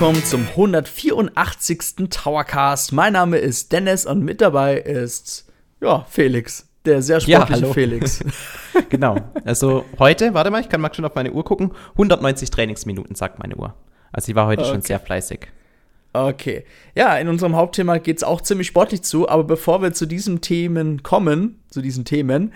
willkommen zum 184. Towercast. Mein Name ist Dennis und mit dabei ist, ja, Felix. Der sehr sportliche ja, Felix. genau. Also heute, warte mal, ich kann mal schon auf meine Uhr gucken. 190 Trainingsminuten, sagt meine Uhr. Also ich war heute okay. schon sehr fleißig. Okay. Ja, in unserem Hauptthema geht es auch ziemlich sportlich zu, aber bevor wir zu diesen Themen kommen, zu diesen Themen,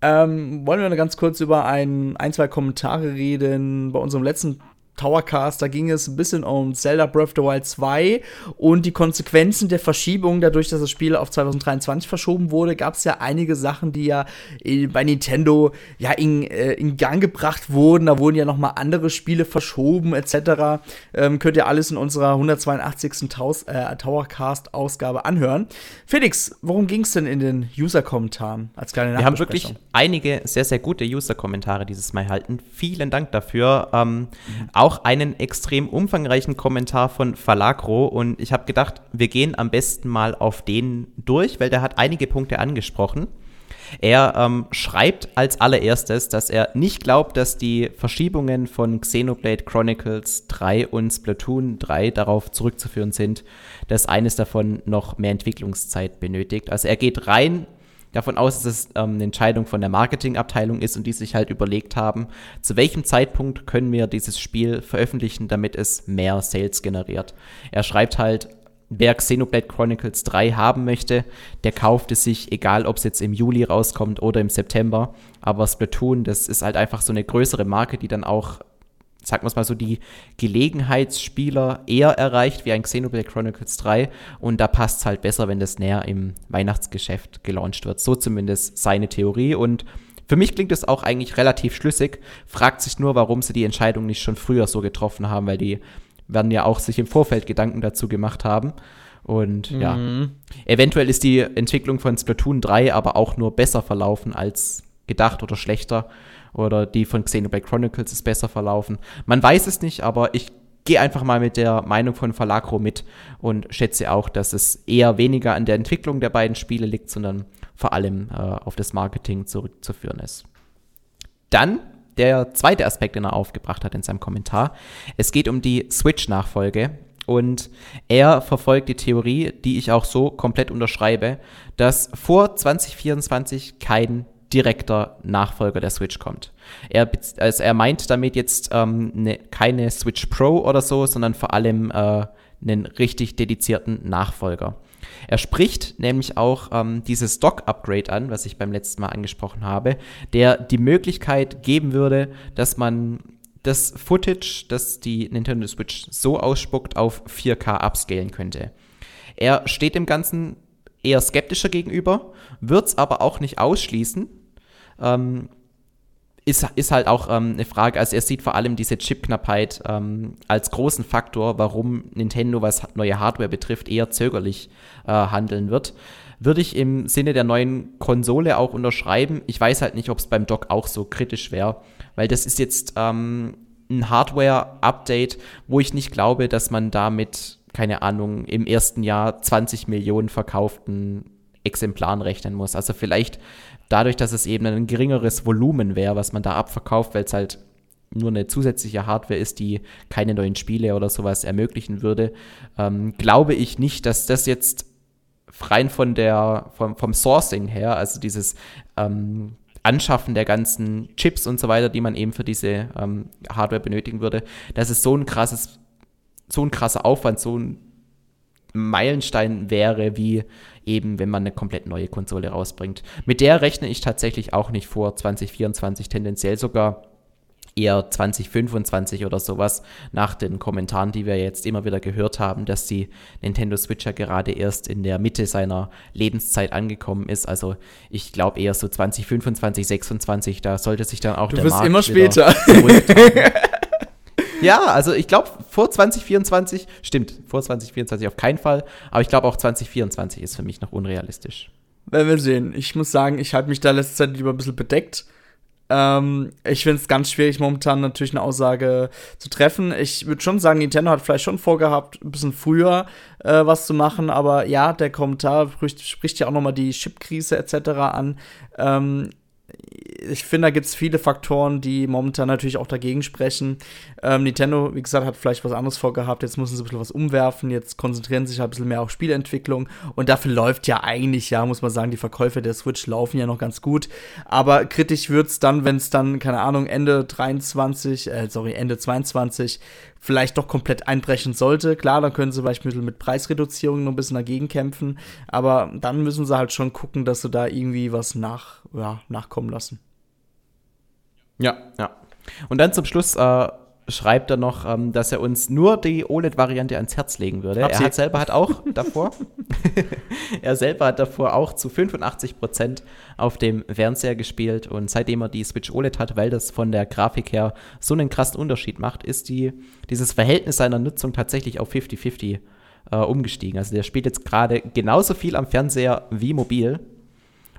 ähm, wollen wir noch ganz kurz über ein, ein, zwei Kommentare reden. Bei unserem letzten Towercast, da ging es ein bisschen um Zelda Breath of the Wild 2 und die Konsequenzen der Verschiebung, dadurch, dass das Spiel auf 2023 verschoben wurde, gab es ja einige Sachen, die ja bei Nintendo ja in, äh, in Gang gebracht wurden. Da wurden ja noch mal andere Spiele verschoben etc. Ähm, könnt ihr alles in unserer 182. Taus äh, Towercast-Ausgabe anhören. Felix, worum ging es denn in den User-Kommentaren als kleine Wir haben wirklich einige sehr, sehr gute User-Kommentare dieses Mal erhalten. Vielen Dank dafür. Ähm, mhm auch einen extrem umfangreichen Kommentar von Falagro und ich habe gedacht, wir gehen am besten mal auf den durch, weil der hat einige Punkte angesprochen. Er ähm, schreibt als allererstes, dass er nicht glaubt, dass die Verschiebungen von Xenoblade Chronicles 3 und Splatoon 3 darauf zurückzuführen sind, dass eines davon noch mehr Entwicklungszeit benötigt. Also er geht rein davon aus, dass es ähm, eine Entscheidung von der Marketingabteilung ist und die sich halt überlegt haben, zu welchem Zeitpunkt können wir dieses Spiel veröffentlichen, damit es mehr Sales generiert. Er schreibt halt, wer Xenoblade Chronicles 3 haben möchte, der kauft es sich, egal ob es jetzt im Juli rauskommt oder im September. Aber Splatoon, das ist halt einfach so eine größere Marke, die dann auch sagen wir es mal so, die Gelegenheitsspieler eher erreicht wie ein Xenoblade Chronicles 3 und da passt es halt besser, wenn das näher im Weihnachtsgeschäft gelauncht wird. So zumindest seine Theorie und für mich klingt es auch eigentlich relativ schlüssig, fragt sich nur, warum sie die Entscheidung nicht schon früher so getroffen haben, weil die werden ja auch sich im Vorfeld Gedanken dazu gemacht haben. Und mhm. ja, eventuell ist die Entwicklung von Splatoon 3 aber auch nur besser verlaufen als gedacht oder schlechter oder die von Xenoblade Chronicles ist besser verlaufen. Man weiß es nicht, aber ich gehe einfach mal mit der Meinung von Falagro mit und schätze auch, dass es eher weniger an der Entwicklung der beiden Spiele liegt, sondern vor allem äh, auf das Marketing zurückzuführen ist. Dann der zweite Aspekt, den er aufgebracht hat in seinem Kommentar. Es geht um die Switch-Nachfolge. Und er verfolgt die Theorie, die ich auch so komplett unterschreibe, dass vor 2024 kein direkter Nachfolger der Switch kommt. Er, also er meint damit jetzt ähm, ne, keine Switch Pro oder so, sondern vor allem äh, einen richtig dedizierten Nachfolger. Er spricht nämlich auch ähm, dieses Dock-Upgrade an, was ich beim letzten Mal angesprochen habe, der die Möglichkeit geben würde, dass man das Footage, das die Nintendo Switch so ausspuckt, auf 4K upscalen könnte. Er steht dem Ganzen eher skeptischer gegenüber, wird es aber auch nicht ausschließen. Ähm, ist, ist halt auch ähm, eine Frage, also er sieht vor allem diese Chipknappheit ähm, als großen Faktor, warum Nintendo, was neue Hardware betrifft, eher zögerlich äh, handeln wird. Würde ich im Sinne der neuen Konsole auch unterschreiben. Ich weiß halt nicht, ob es beim Dock auch so kritisch wäre, weil das ist jetzt ähm, ein Hardware-Update, wo ich nicht glaube, dass man damit, keine Ahnung, im ersten Jahr 20 Millionen verkauften Exemplaren rechnen muss. Also vielleicht dadurch, dass es eben ein geringeres Volumen wäre, was man da abverkauft, weil es halt nur eine zusätzliche Hardware ist, die keine neuen Spiele oder sowas ermöglichen würde, ähm, glaube ich nicht, dass das jetzt rein von der, vom, vom Sourcing her, also dieses ähm, Anschaffen der ganzen Chips und so weiter, die man eben für diese ähm, Hardware benötigen würde, dass es so ein krasses, so ein krasser Aufwand, so ein Meilenstein wäre, wie eben, wenn man eine komplett neue Konsole rausbringt. Mit der rechne ich tatsächlich auch nicht vor 2024, tendenziell sogar eher 2025 oder sowas, nach den Kommentaren, die wir jetzt immer wieder gehört haben, dass die Nintendo Switch ja gerade erst in der Mitte seiner Lebenszeit angekommen ist. Also ich glaube eher so 2025, 2026, da sollte sich dann auch du der wirst Markt immer später. Ja, also ich glaube, vor 2024, stimmt, vor 2024 auf keinen Fall, aber ich glaube auch 2024 ist für mich noch unrealistisch. Werden wir sehen. Ich muss sagen, ich halte mich da letzte Zeit lieber ein bisschen bedeckt. Ähm, ich finde es ganz schwierig, momentan natürlich eine Aussage zu treffen. Ich würde schon sagen, Nintendo hat vielleicht schon vorgehabt, ein bisschen früher äh, was zu machen, aber ja, der Kommentar spricht, spricht ja auch nochmal die Chip-Krise etc. an. Ähm, ich finde, da gibt es viele Faktoren, die momentan natürlich auch dagegen sprechen. Ähm, Nintendo, wie gesagt, hat vielleicht was anderes vorgehabt. Jetzt müssen sie ein bisschen was umwerfen. Jetzt konzentrieren sie sich ein bisschen mehr auf Spielentwicklung. Und dafür läuft ja eigentlich, ja, muss man sagen, die Verkäufe der Switch laufen ja noch ganz gut. Aber kritisch wird es dann, wenn es dann, keine Ahnung, Ende 23, äh, sorry, Ende 22 vielleicht doch komplett einbrechen sollte. Klar, dann können sie vielleicht mit Preisreduzierungen noch ein bisschen dagegen kämpfen. Aber dann müssen sie halt schon gucken, dass sie da irgendwie was nach, ja, nachkommen lassen. Ja, ja. Und dann zum Schluss äh, schreibt er noch, ähm, dass er uns nur die OLED-Variante ans Herz legen würde. Er hat selber hat auch davor, er selber hat davor auch zu 85 Prozent auf dem Fernseher gespielt und seitdem er die Switch OLED hat, weil das von der Grafik her so einen krassen Unterschied macht, ist die, dieses Verhältnis seiner Nutzung tatsächlich auf 50-50 äh, umgestiegen. Also der spielt jetzt gerade genauso viel am Fernseher wie mobil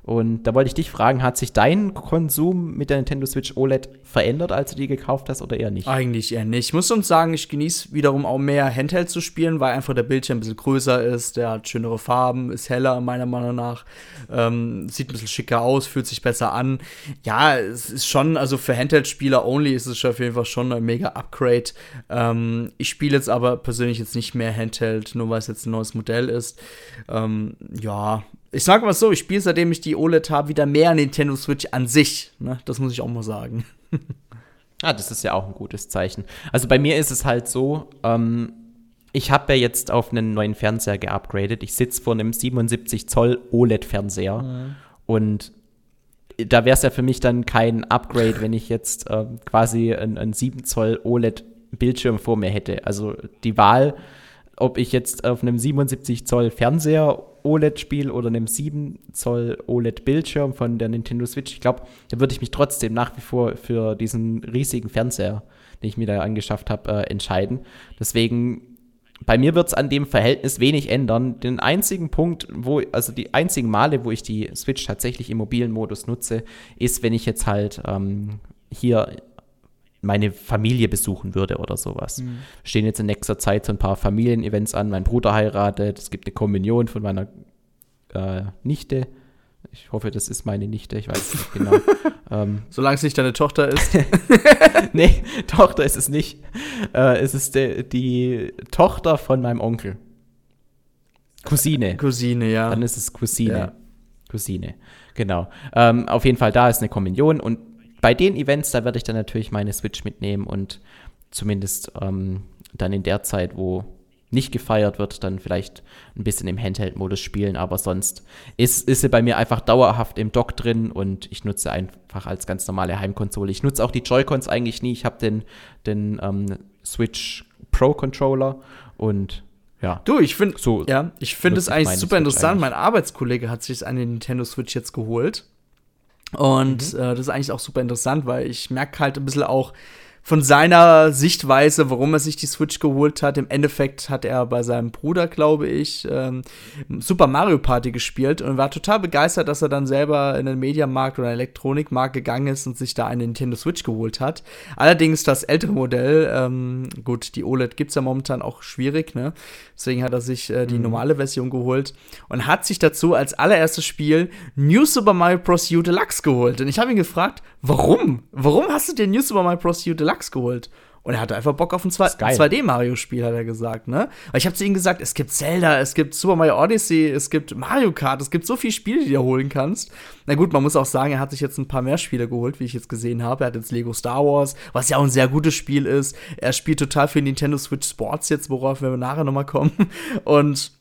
und da wollte ich dich fragen, hat sich dein Konsum mit der Nintendo Switch OLED verändert, als du die gekauft hast oder eher nicht? Eigentlich eher nicht. Ich muss uns sagen, ich genieße wiederum auch mehr Handheld zu spielen, weil einfach der Bildschirm ein bisschen größer ist, der hat schönere Farben, ist heller meiner Meinung nach, ähm, sieht ein bisschen schicker aus, fühlt sich besser an. Ja, es ist schon, also für Handheld-Spieler only ist es auf jeden Fall schon ein mega Upgrade. Ähm, ich spiele jetzt aber persönlich jetzt nicht mehr Handheld, nur weil es jetzt ein neues Modell ist. Ähm, ja, ich sag mal so, ich spiele seitdem ich die OLED habe wieder mehr Nintendo Switch an sich. Ne? Das muss ich auch mal sagen. ah, das ist ja auch ein gutes Zeichen. Also bei mir ist es halt so, ähm, ich habe ja jetzt auf einen neuen Fernseher geupgradet. Ich sitze vor einem 77 Zoll OLED-Fernseher mhm. und da wäre es ja für mich dann kein Upgrade, wenn ich jetzt äh, quasi einen 7 Zoll OLED-Bildschirm vor mir hätte. Also die Wahl, ob ich jetzt auf einem 77 Zoll Fernseher OLED-Spiel oder einem 7 Zoll OLED-Bildschirm von der Nintendo Switch, ich glaube, da würde ich mich trotzdem nach wie vor für diesen riesigen Fernseher, den ich mir da angeschafft habe, äh, entscheiden. Deswegen, bei mir wird es an dem Verhältnis wenig ändern. Den einzigen Punkt, wo, also die einzigen Male, wo ich die Switch tatsächlich im mobilen Modus nutze, ist, wenn ich jetzt halt ähm, hier meine Familie besuchen würde oder sowas. Mhm. Stehen jetzt in nächster Zeit so ein paar Familienevents an. Mein Bruder heiratet, es gibt eine Kommunion von meiner äh, Nichte. Ich hoffe, das ist meine Nichte, ich weiß nicht genau. ähm, Solange es nicht deine Tochter ist. nee, Tochter ist es nicht. Äh, es ist de, die Tochter von meinem Onkel. Cousine. Cousine, ja. Dann ist es Cousine. Ja. Cousine, genau. Ähm, auf jeden Fall, da ist eine Kommunion und bei den Events, da werde ich dann natürlich meine Switch mitnehmen und zumindest ähm, dann in der Zeit, wo nicht gefeiert wird, dann vielleicht ein bisschen im Handheld-Modus spielen, aber sonst ist, ist sie bei mir einfach dauerhaft im Dock drin und ich nutze einfach als ganz normale Heimkonsole. Ich nutze auch die Joy-Cons eigentlich nie. Ich habe den, den ähm, Switch Pro Controller und ja. Du, ich finde so ja, ich finde es eigentlich super Switch interessant. Eigentlich. Mein Arbeitskollege hat sich eine Nintendo Switch jetzt geholt und mhm. äh, das ist eigentlich auch super interessant, weil ich merke halt ein bisschen auch, von seiner Sichtweise, warum er sich die Switch geholt hat. Im Endeffekt hat er bei seinem Bruder, glaube ich, ähm, Super Mario Party gespielt und war total begeistert, dass er dann selber in den Mediamarkt oder Elektronikmarkt gegangen ist und sich da eine Nintendo Switch geholt hat. Allerdings das ältere Modell, ähm, gut, die OLED gibt es ja momentan auch schwierig, ne? Deswegen hat er sich äh, die mhm. normale Version geholt und hat sich dazu als allererstes Spiel New Super Mario Bros. U Deluxe geholt. Und ich habe ihn gefragt, warum? Warum hast du dir New Super Mario Bros. U Deluxe Deluxe geholt. Und er hatte einfach Bock auf ein 2D-Mario-Spiel, hat er gesagt, ne? Weil ich habe zu ihm gesagt, es gibt Zelda, es gibt Super Mario Odyssey, es gibt Mario Kart, es gibt so viele Spiele, die du holen kannst. Na gut, man muss auch sagen, er hat sich jetzt ein paar mehr Spiele geholt, wie ich jetzt gesehen habe. Er hat jetzt Lego Star Wars, was ja auch ein sehr gutes Spiel ist. Er spielt total für Nintendo Switch Sports jetzt, worauf wir nachher nochmal kommen. Und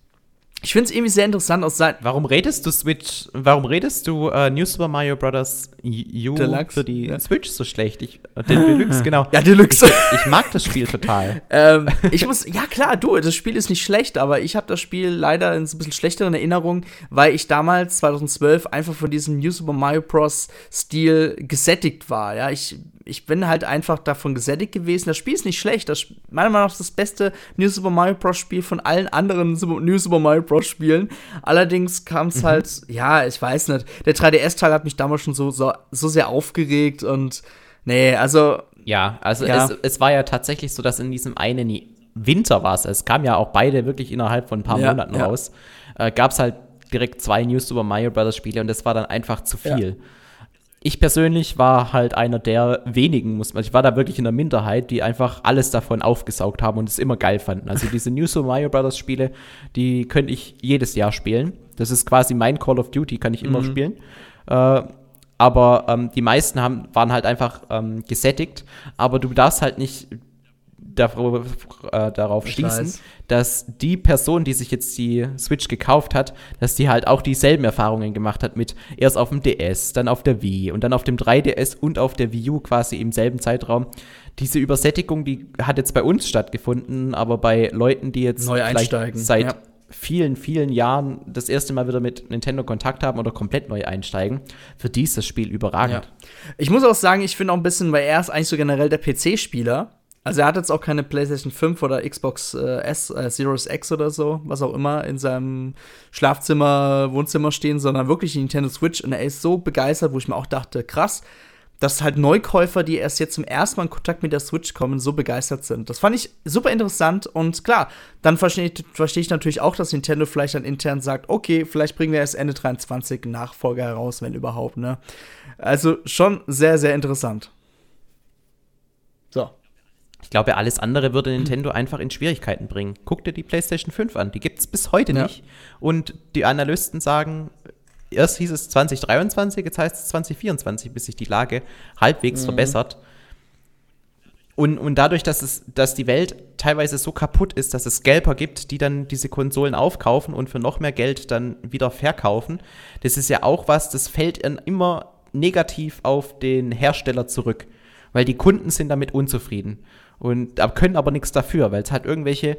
ich finde es irgendwie sehr interessant aus Seiten. Warum redest du Switch, warum redest du uh, New Super Mario Bros. U Deluxe, für die ja. Switch so schlecht? Ich, äh, den Deluxe, genau. Ja, Deluxe. Ich, ich mag das Spiel total. ähm, ich muss, ja klar, du, das Spiel ist nicht schlecht, aber ich habe das Spiel leider in so ein bisschen schlechteren Erinnerungen, weil ich damals, 2012, einfach von diesem New Super Mario Bros. Stil gesättigt war. Ja, ich ich bin halt einfach davon gesättigt gewesen. Das Spiel ist nicht schlecht. Das meiner Meinung nach das beste New Super Mario Bros. Spiel von allen anderen New Super Mario Bros. Spielen. Allerdings kam es mhm. halt, ja, ich weiß nicht. Der 3DS-Teil hat mich damals schon so, so, so sehr aufgeregt und nee, also. Ja, also ja. Es, es war ja tatsächlich so, dass in diesem einen Winter war es. Es kam ja auch beide wirklich innerhalb von ein paar ja, Monaten ja. raus. Äh, Gab es halt direkt zwei New Super Mario Bros. Spiele und das war dann einfach zu viel. Ich persönlich war halt einer der wenigen, muss man, ich war da wirklich in der Minderheit, die einfach alles davon aufgesaugt haben und es immer geil fanden. Also diese New Super Mario Bros. Spiele, die könnte ich jedes Jahr spielen. Das ist quasi mein Call of Duty, kann ich immer mhm. spielen. Äh, aber ähm, die meisten haben, waren halt einfach ähm, gesättigt. Aber du darfst halt nicht darauf, äh, darauf schließen, weiß. dass die Person, die sich jetzt die Switch gekauft hat, dass die halt auch dieselben Erfahrungen gemacht hat mit erst auf dem DS, dann auf der Wii und dann auf dem 3DS und auf der Wii U quasi im selben Zeitraum. Diese Übersättigung, die hat jetzt bei uns stattgefunden, aber bei Leuten, die jetzt Neu einsteigen. seit ja. vielen, vielen Jahren das erste Mal wieder mit Nintendo Kontakt haben oder komplett neu einsteigen, für die ist das Spiel überragend. Ja. Ich muss auch sagen, ich finde auch ein bisschen, weil er ist eigentlich so generell der PC-Spieler also er hat jetzt auch keine PlayStation 5 oder Xbox äh, S, äh, Series X oder so, was auch immer, in seinem Schlafzimmer, Wohnzimmer stehen, sondern wirklich die Nintendo Switch. Und er ist so begeistert, wo ich mir auch dachte, krass, dass halt Neukäufer, die erst jetzt zum ersten Mal in Kontakt mit der Switch kommen, so begeistert sind. Das fand ich super interessant und klar, dann verstehe ich, versteh ich natürlich auch, dass Nintendo vielleicht dann intern sagt, okay, vielleicht bringen wir erst Ende 23 einen Nachfolger heraus, wenn überhaupt, ne? Also schon sehr, sehr interessant. Ich glaube, alles andere würde Nintendo einfach in Schwierigkeiten bringen. Guck dir die PlayStation 5 an, die gibt es bis heute ja. nicht. Und die Analysten sagen, erst hieß es 2023, jetzt heißt es 2024, bis sich die Lage halbwegs mhm. verbessert. Und, und dadurch, dass, es, dass die Welt teilweise so kaputt ist, dass es Gelber gibt, die dann diese Konsolen aufkaufen und für noch mehr Geld dann wieder verkaufen, das ist ja auch was, das fällt immer negativ auf den Hersteller zurück, weil die Kunden sind damit unzufrieden und können aber nichts dafür, weil es halt irgendwelche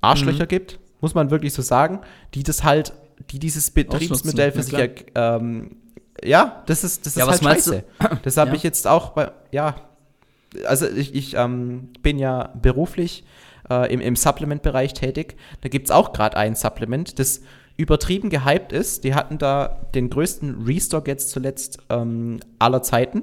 Arschlöcher mhm. gibt, muss man wirklich so sagen, die das halt, die dieses Betriebsmodell für sich ja, ähm, ja, das ist, das ist ja, halt scheiße. Das habe ja. ich jetzt auch bei, ja, also ich, ich ähm, bin ja beruflich äh, im, im Supplement-Bereich tätig. Da gibt es auch gerade ein Supplement, das übertrieben gehypt ist. Die hatten da den größten Restock jetzt zuletzt ähm, aller Zeiten.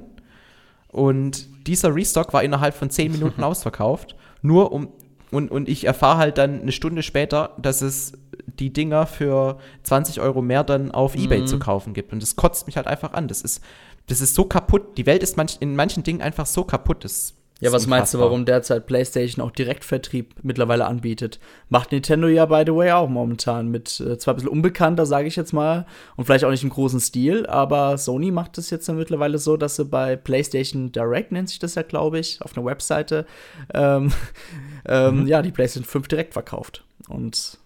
Und dieser Restock war innerhalb von 10 Minuten ausverkauft. Nur um. Und, und ich erfahre halt dann eine Stunde später, dass es die Dinger für 20 Euro mehr dann auf mhm. Ebay zu kaufen gibt. Und das kotzt mich halt einfach an. Das ist, das ist so kaputt. Die Welt ist manch, in manchen Dingen einfach so kaputt. Das ja, was meinst du, warum derzeit PlayStation auch Direktvertrieb mittlerweile anbietet? Macht Nintendo ja, by the way, auch momentan mit äh, zwar ein bisschen unbekannter, sage ich jetzt mal, und vielleicht auch nicht im großen Stil, aber Sony macht es jetzt dann mittlerweile so, dass sie bei PlayStation Direct, nennt sich das ja, glaube ich, auf einer Webseite, ähm, ähm, mhm. ja, die PlayStation 5 direkt verkauft. Und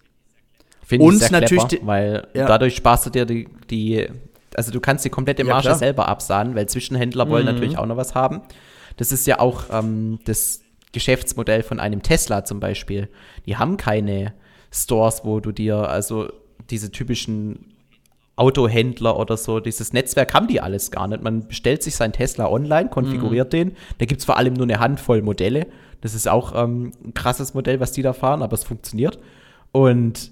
Finde ich sehr natürlich clever, weil ja. dadurch sparst du dir die, die, also du kannst die komplette Marge ja, selber absahnen, weil Zwischenhändler wollen mhm. natürlich auch noch was haben. Das ist ja auch ähm, das Geschäftsmodell von einem Tesla zum Beispiel. Die haben keine Stores, wo du dir, also diese typischen Autohändler oder so, dieses Netzwerk haben die alles gar nicht. Man bestellt sich sein Tesla online, konfiguriert mhm. den. Da gibt es vor allem nur eine Handvoll Modelle. Das ist auch ähm, ein krasses Modell, was die da fahren, aber es funktioniert. Und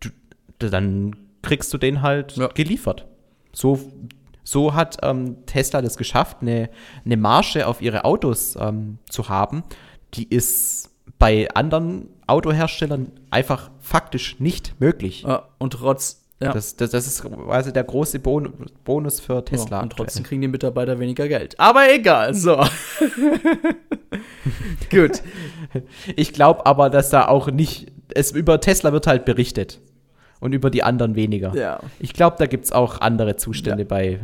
du, dann kriegst du den halt ja. geliefert. So so hat ähm, Tesla das geschafft, eine, eine Marge auf ihre Autos ähm, zu haben, die ist bei anderen Autoherstellern einfach faktisch nicht möglich. Ja, und trotz ja. Das, das, das, ist quasi der große bon Bonus für Tesla. Ja, und trotzdem kriegen die Mitarbeiter weniger Geld. Aber egal, so. Gut. Ich glaube aber, dass da auch nicht. Es über Tesla wird halt berichtet und über die anderen weniger. Ja. Ich glaube, da gibt es auch andere Zustände ja. bei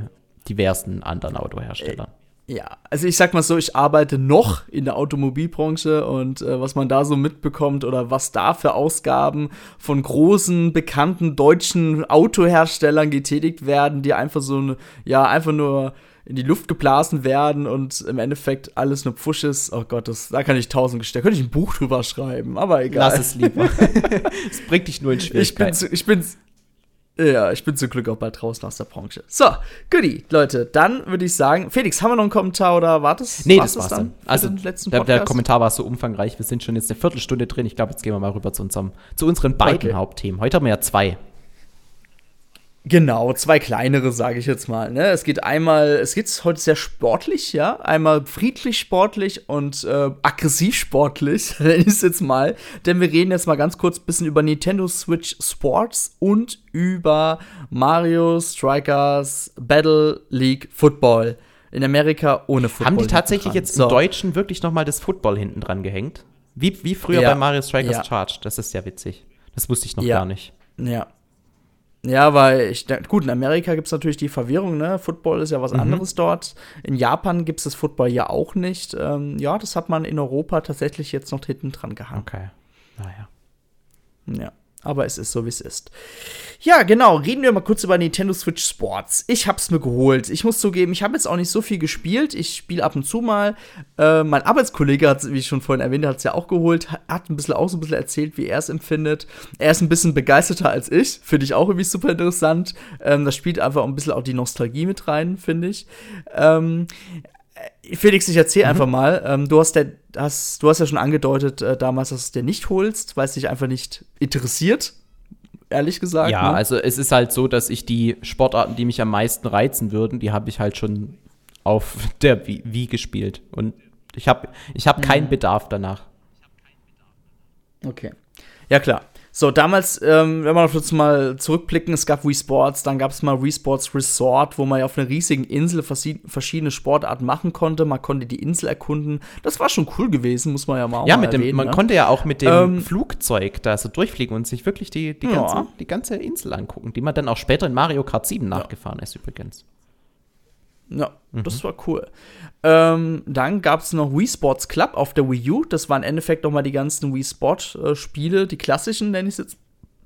diversen anderen Autoherstellern. Äh, ja, also ich sag mal so, ich arbeite noch in der Automobilbranche und äh, was man da so mitbekommt oder was da für Ausgaben von großen, bekannten deutschen Autoherstellern getätigt werden, die einfach so eine, ja, einfach nur in die Luft geblasen werden und im Endeffekt alles nur Pfusch ist. Oh Gott, das, da kann ich tausend Gestehen. Da könnte ich ein Buch drüber schreiben, aber egal. Lass es lieber. Es bringt dich nur in Schwierigkeiten. Ich bin, zu, ich bin, ja, ich bin zum Glück auch bald draußen aus der Branche. So, goodie, Leute. Dann würde ich sagen, Felix, haben wir noch einen Kommentar oder wartest Nee, das war's dann. Also, der, der, Kommentar war so umfangreich. Wir sind schon jetzt eine Viertelstunde drin. Ich glaube, jetzt gehen wir mal rüber zu, unserem, zu unseren beiden okay. Hauptthemen. Heute haben wir ja zwei. Genau, zwei kleinere, sage ich jetzt mal. Ne? Es geht einmal, es geht heute sehr sportlich, ja. Einmal friedlich sportlich und äh, aggressiv sportlich, nenne ich es jetzt mal. Denn wir reden jetzt mal ganz kurz ein bisschen über Nintendo Switch Sports und über Mario Strikers Battle League Football. In Amerika ohne Football. Haben die tatsächlich jetzt im Deutschen wirklich noch mal das Football hinten dran gehängt? Wie, wie früher ja. bei Mario Strikers ja. Charge. Das ist ja witzig. Das wusste ich noch ja. gar nicht. Ja, ja, weil ich, gut, in Amerika gibt es natürlich die Verwirrung, ne? Football ist ja was mhm. anderes dort. In Japan gibt es das Football ja auch nicht. Ähm, ja, das hat man in Europa tatsächlich jetzt noch hinten dran gehabt. Okay. Naja. Ja aber es ist so, wie es ist. Ja, genau. Reden wir mal kurz über Nintendo Switch Sports. Ich hab's mir geholt. Ich muss zugeben, ich habe jetzt auch nicht so viel gespielt. Ich spiele ab und zu mal. Äh, mein Arbeitskollege hat, wie ich schon vorhin erwähnt, hat es ja auch geholt. Hat ein bisschen auch so ein bisschen erzählt, wie er es empfindet. Er ist ein bisschen begeisterter als ich. Finde ich auch irgendwie super interessant. Ähm, das spielt einfach ein bisschen auch die Nostalgie mit rein, finde ich. Ähm, Felix, ich erzähl mhm. einfach mal. Ähm, du, hast der, hast, du hast ja schon angedeutet äh, damals, dass du es dir nicht holst, weil es dich einfach nicht interessiert. Ehrlich gesagt. Ja, ne? also es ist halt so, dass ich die Sportarten, die mich am meisten reizen würden, die habe ich halt schon auf der Wii gespielt. Und ich habe ich hab mhm. keinen Bedarf danach. Okay. Ja, klar. So, damals, ähm, wenn wir noch mal zurückblicken, es gab Wii Sports, dann gab es mal Wii Sports Resort, wo man ja auf einer riesigen Insel verschiedene Sportarten machen konnte. Man konnte die Insel erkunden. Das war schon cool gewesen, muss man ja mal Ja, mit dem, erwähnen, man ne? konnte ja auch mit dem ähm, Flugzeug da so durchfliegen und sich wirklich die, die, ganze, ja. die ganze Insel angucken, die man dann auch später in Mario Kart 7 nachgefahren ist übrigens. Ja, mhm. das war cool. Ähm, dann gab es noch Wii Sports Club auf der Wii U. Das waren im Endeffekt noch mal die ganzen Wii Sport äh, Spiele, die klassischen nenne ich es jetzt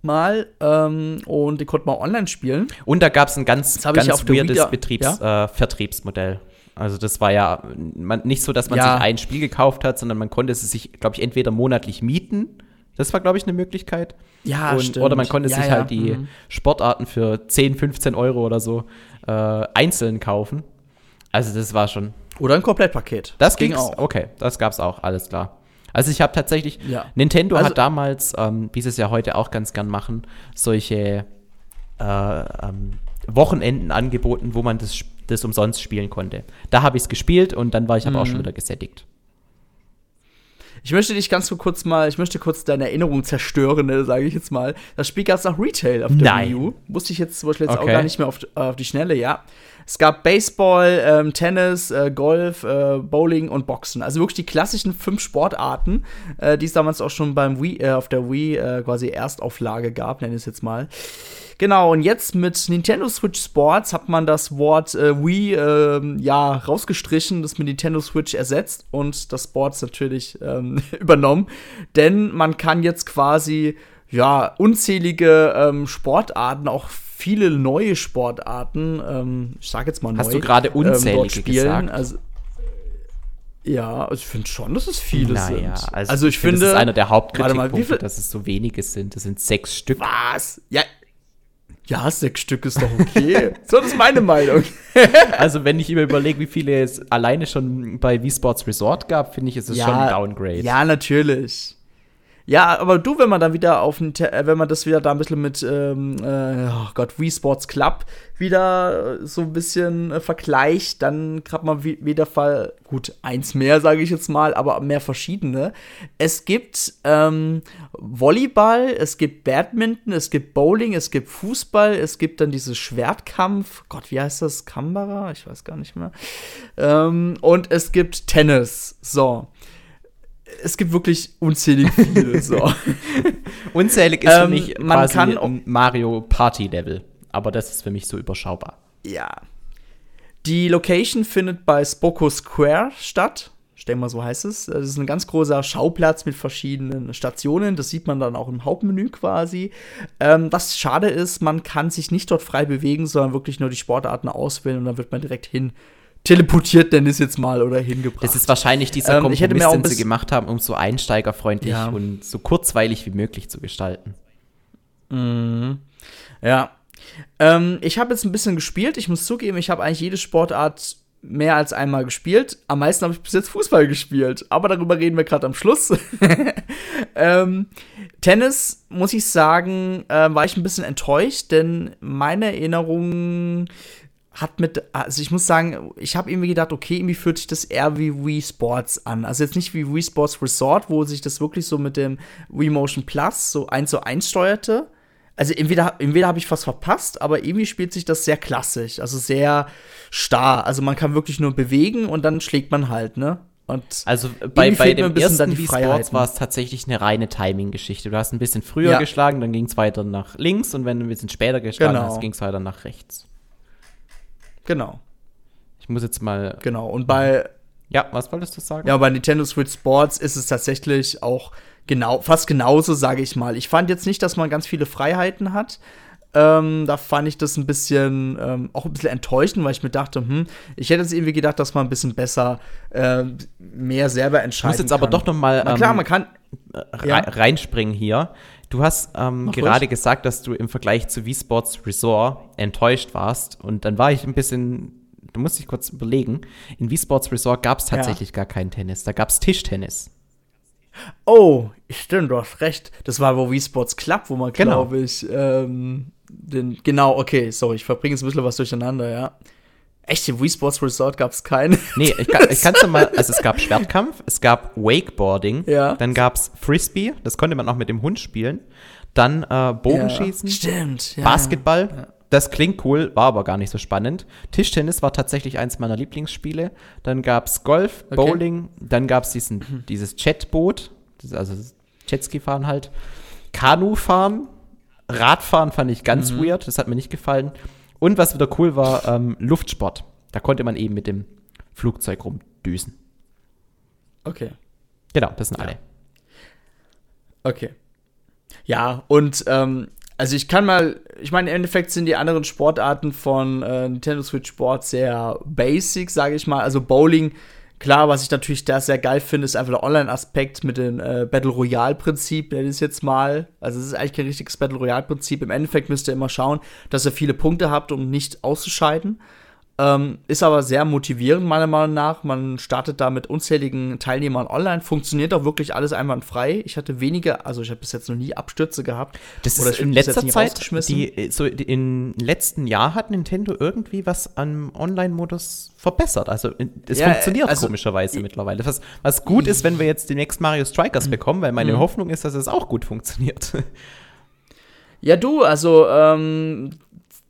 mal. Ähm, und die konnte man online spielen. Und da gab es ein ganz, ganz weirdes Betriebs, ja? äh, Vertriebsmodell. Also das war ja man, nicht so, dass man ja. sich ein Spiel gekauft hat, sondern man konnte es sich, glaube ich, entweder monatlich mieten. Das war, glaube ich, eine Möglichkeit. Ja, und, stimmt. Oder man konnte ja, sich halt die mhm. Sportarten für 10, 15 Euro oder so äh, einzeln kaufen. Also das war schon. Oder ein Komplettpaket. Das ging auch. Okay, das gab's auch, alles klar. Also ich habe tatsächlich, ja. Nintendo also, hat damals, ähm, wie sie es ja heute auch ganz gern machen, solche äh, ähm, Wochenenden angeboten, wo man das, das umsonst spielen konnte. Da habe ich es gespielt und dann war ich aber auch schon mhm. wieder gesättigt. Ich möchte dich ganz kurz mal, ich möchte kurz deine Erinnerung zerstören, ne, sage ich jetzt mal. Das Spiel gab es auch Retail auf der. Wii U. Wusste ich jetzt zum Beispiel jetzt okay. auch gar nicht mehr auf, auf die Schnelle, ja. Es gab Baseball, ähm, Tennis, äh, Golf, äh, Bowling und Boxen. Also wirklich die klassischen fünf Sportarten, äh, die es damals auch schon beim Wii, äh, auf der Wii äh, quasi Erstauflage gab, nenne ich es jetzt mal. Genau, und jetzt mit Nintendo Switch Sports hat man das Wort äh, Wii äh, ja rausgestrichen, das mit Nintendo Switch ersetzt und das Sports natürlich ähm, übernommen. Denn man kann jetzt quasi ja unzählige ähm, Sportarten auch viele neue Sportarten, ähm, ich sag jetzt mal neu, Hast du gerade ähm, unzählige spielen. Gesagt? Also, ja, also ich finde schon, dass es viele naja, sind. Also, also ich, ich finde, das ist einer der Hauptkritikpunkte, dass es so wenige sind. Das sind sechs Stück. Was? Ja, ja, sechs Stück ist doch okay. so, das ist meine Meinung. also, wenn ich mir überlege, wie viele es alleine schon bei Wii Sports Resort gab, finde ich, ist es ja, schon ein Downgrade. Ja, natürlich. Ja, aber du, wenn man dann wieder auf ein, äh, wenn man das wieder da ein bisschen mit, ähm, äh, oh Gott, Wii Sports Club wieder so ein bisschen äh, vergleicht, dann kriegt man wieder Fall, gut, eins mehr, sage ich jetzt mal, aber mehr verschiedene. Es gibt ähm, Volleyball, es gibt Badminton, es gibt Bowling, es gibt Fußball, es gibt dann dieses Schwertkampf, Gott, wie heißt das? Kambara? Ich weiß gar nicht mehr. Ähm, und es gibt Tennis. So es gibt wirklich unzählig viele. So. Unzählig ist ähm, für mich man kann ein Mario Party Level, aber das ist für mich so überschaubar. Ja. Die Location findet bei Spoko Square statt. Ich denke mal, so heißt es. Das ist ein ganz großer Schauplatz mit verschiedenen Stationen. Das sieht man dann auch im Hauptmenü quasi. Ähm, was schade ist, man kann sich nicht dort frei bewegen, sondern wirklich nur die Sportarten auswählen und dann wird man direkt hin teleportiert, denn ist jetzt mal oder hingebracht. Das ist wahrscheinlich dieser ähm, Kompromiss, den sie gemacht haben, um so einsteigerfreundlich ja. und so kurzweilig wie möglich zu gestalten. Mhm. Ja. Ähm, ich habe jetzt ein bisschen gespielt. Ich muss zugeben, ich habe eigentlich jede Sportart mehr als einmal gespielt. Am meisten habe ich bis jetzt Fußball gespielt. Aber darüber reden wir gerade am Schluss. ähm, Tennis, muss ich sagen, äh, war ich ein bisschen enttäuscht, denn meine Erinnerung hat mit, also ich muss sagen, ich habe irgendwie gedacht, okay, irgendwie fühlt sich das eher wie Wii Sports an. Also jetzt nicht wie Wii Sports Resort, wo sich das wirklich so mit dem Wii Motion Plus so eins zu eins steuerte. Also entweder, entweder habe ich was verpasst, aber irgendwie spielt sich das sehr klassisch, also sehr starr. Also man kann wirklich nur bewegen und dann schlägt man halt, ne? Und also bei, bei dem ersten Wii Sports war es tatsächlich eine reine Timing-Geschichte. Du hast ein bisschen früher ja. geschlagen, dann ging es weiter nach links und wenn du ein bisschen später geschlagen genau. hast, ging es weiter nach rechts. Genau. Ich muss jetzt mal. Genau. Und bei. Ja, was wolltest du sagen? Ja, bei Nintendo Switch Sports ist es tatsächlich auch genau, fast genauso, sage ich mal. Ich fand jetzt nicht, dass man ganz viele Freiheiten hat. Ähm, da fand ich das ein bisschen ähm, auch ein bisschen enttäuschend, weil ich mir dachte, hm, ich hätte jetzt irgendwie gedacht, dass man ein bisschen besser äh, mehr selber entscheiden Ich muss jetzt aber doch noch mal Na klar, ähm, man kann äh, ja. reinspringen hier. Du hast ähm, gerade ruhig. gesagt, dass du im Vergleich zu Wii Sports Resort enttäuscht warst. Und dann war ich ein bisschen, du musst dich kurz überlegen. In Wii Sports Resort gab es tatsächlich ja. gar kein Tennis. Da gab es Tischtennis. Oh, stimmt, du hast recht. Das war wo Wii Sports Club, wo man, genau. glaube ich, ähm, den, genau, okay, sorry, ich verbringe jetzt ein bisschen was durcheinander, ja. Echt, im Wii Sports Resort gab es keinen. Nee, ich kann es kann's mal, also es gab Schwertkampf, es gab Wakeboarding, ja. dann gab es Frisbee, das konnte man auch mit dem Hund spielen, dann äh, Bogenschießen, ja, stimmt, ja, Basketball, ja. das klingt cool, war aber gar nicht so spannend. Tischtennis war tatsächlich eins meiner Lieblingsspiele, dann gab es Golf, okay. Bowling, dann gab es mhm. dieses Jetboot, also Jetski fahren halt, Kanu fahren, Radfahren fand ich ganz mhm. weird, das hat mir nicht gefallen. Und was wieder cool war, ähm, Luftsport. Da konnte man eben mit dem Flugzeug rumdüsen. Okay. Genau, das sind ja. alle. Okay. Ja, und ähm, also ich kann mal, ich meine, im Endeffekt sind die anderen Sportarten von äh, Nintendo Switch Sport sehr basic, sage ich mal. Also Bowling Klar, was ich natürlich da sehr geil finde, ist einfach der Online-Aspekt mit dem äh, Battle Royale-Prinzip, nenne ich es jetzt mal. Also es ist eigentlich kein richtiges Battle Royale-Prinzip. Im Endeffekt müsst ihr immer schauen, dass ihr viele Punkte habt, um nicht auszuscheiden. Ähm, ist aber sehr motivierend, meiner Meinung nach. Man startet da mit unzähligen Teilnehmern online. Funktioniert auch wirklich alles einwandfrei. Ich hatte wenige, also ich habe bis jetzt noch nie Abstürze gehabt. Das ist in letzter Zeit, die, so im letzten Jahr hat Nintendo irgendwie was am Online-Modus verbessert. Also es ja, funktioniert also, komischerweise mittlerweile. Was, was gut ist, wenn wir jetzt demnächst Mario Strikers mhm. bekommen, weil meine mhm. Hoffnung ist, dass es auch gut funktioniert. Ja, du, also ähm,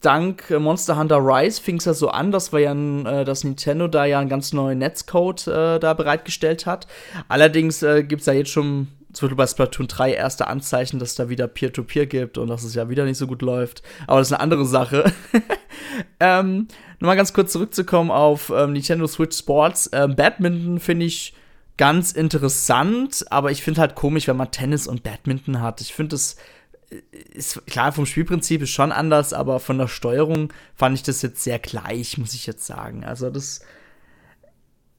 dank Monster Hunter Rise fing es ja so an, dass wir ja, äh, dass Nintendo da ja einen ganz neuen Netzcode äh, da bereitgestellt hat. Allerdings äh, gibt es ja jetzt schon zum Beispiel bei Splatoon 3 erste Anzeichen, dass da wieder Peer-to-Peer -Peer gibt und dass es ja wieder nicht so gut läuft. Aber das ist eine andere Sache. ähm, Nochmal ganz kurz zurückzukommen auf ähm, Nintendo Switch Sports. Ähm, Badminton finde ich ganz interessant, aber ich finde halt komisch, wenn man Tennis und Badminton hat. Ich finde es ist klar, vom Spielprinzip ist schon anders, aber von der Steuerung fand ich das jetzt sehr gleich, muss ich jetzt sagen. Also das.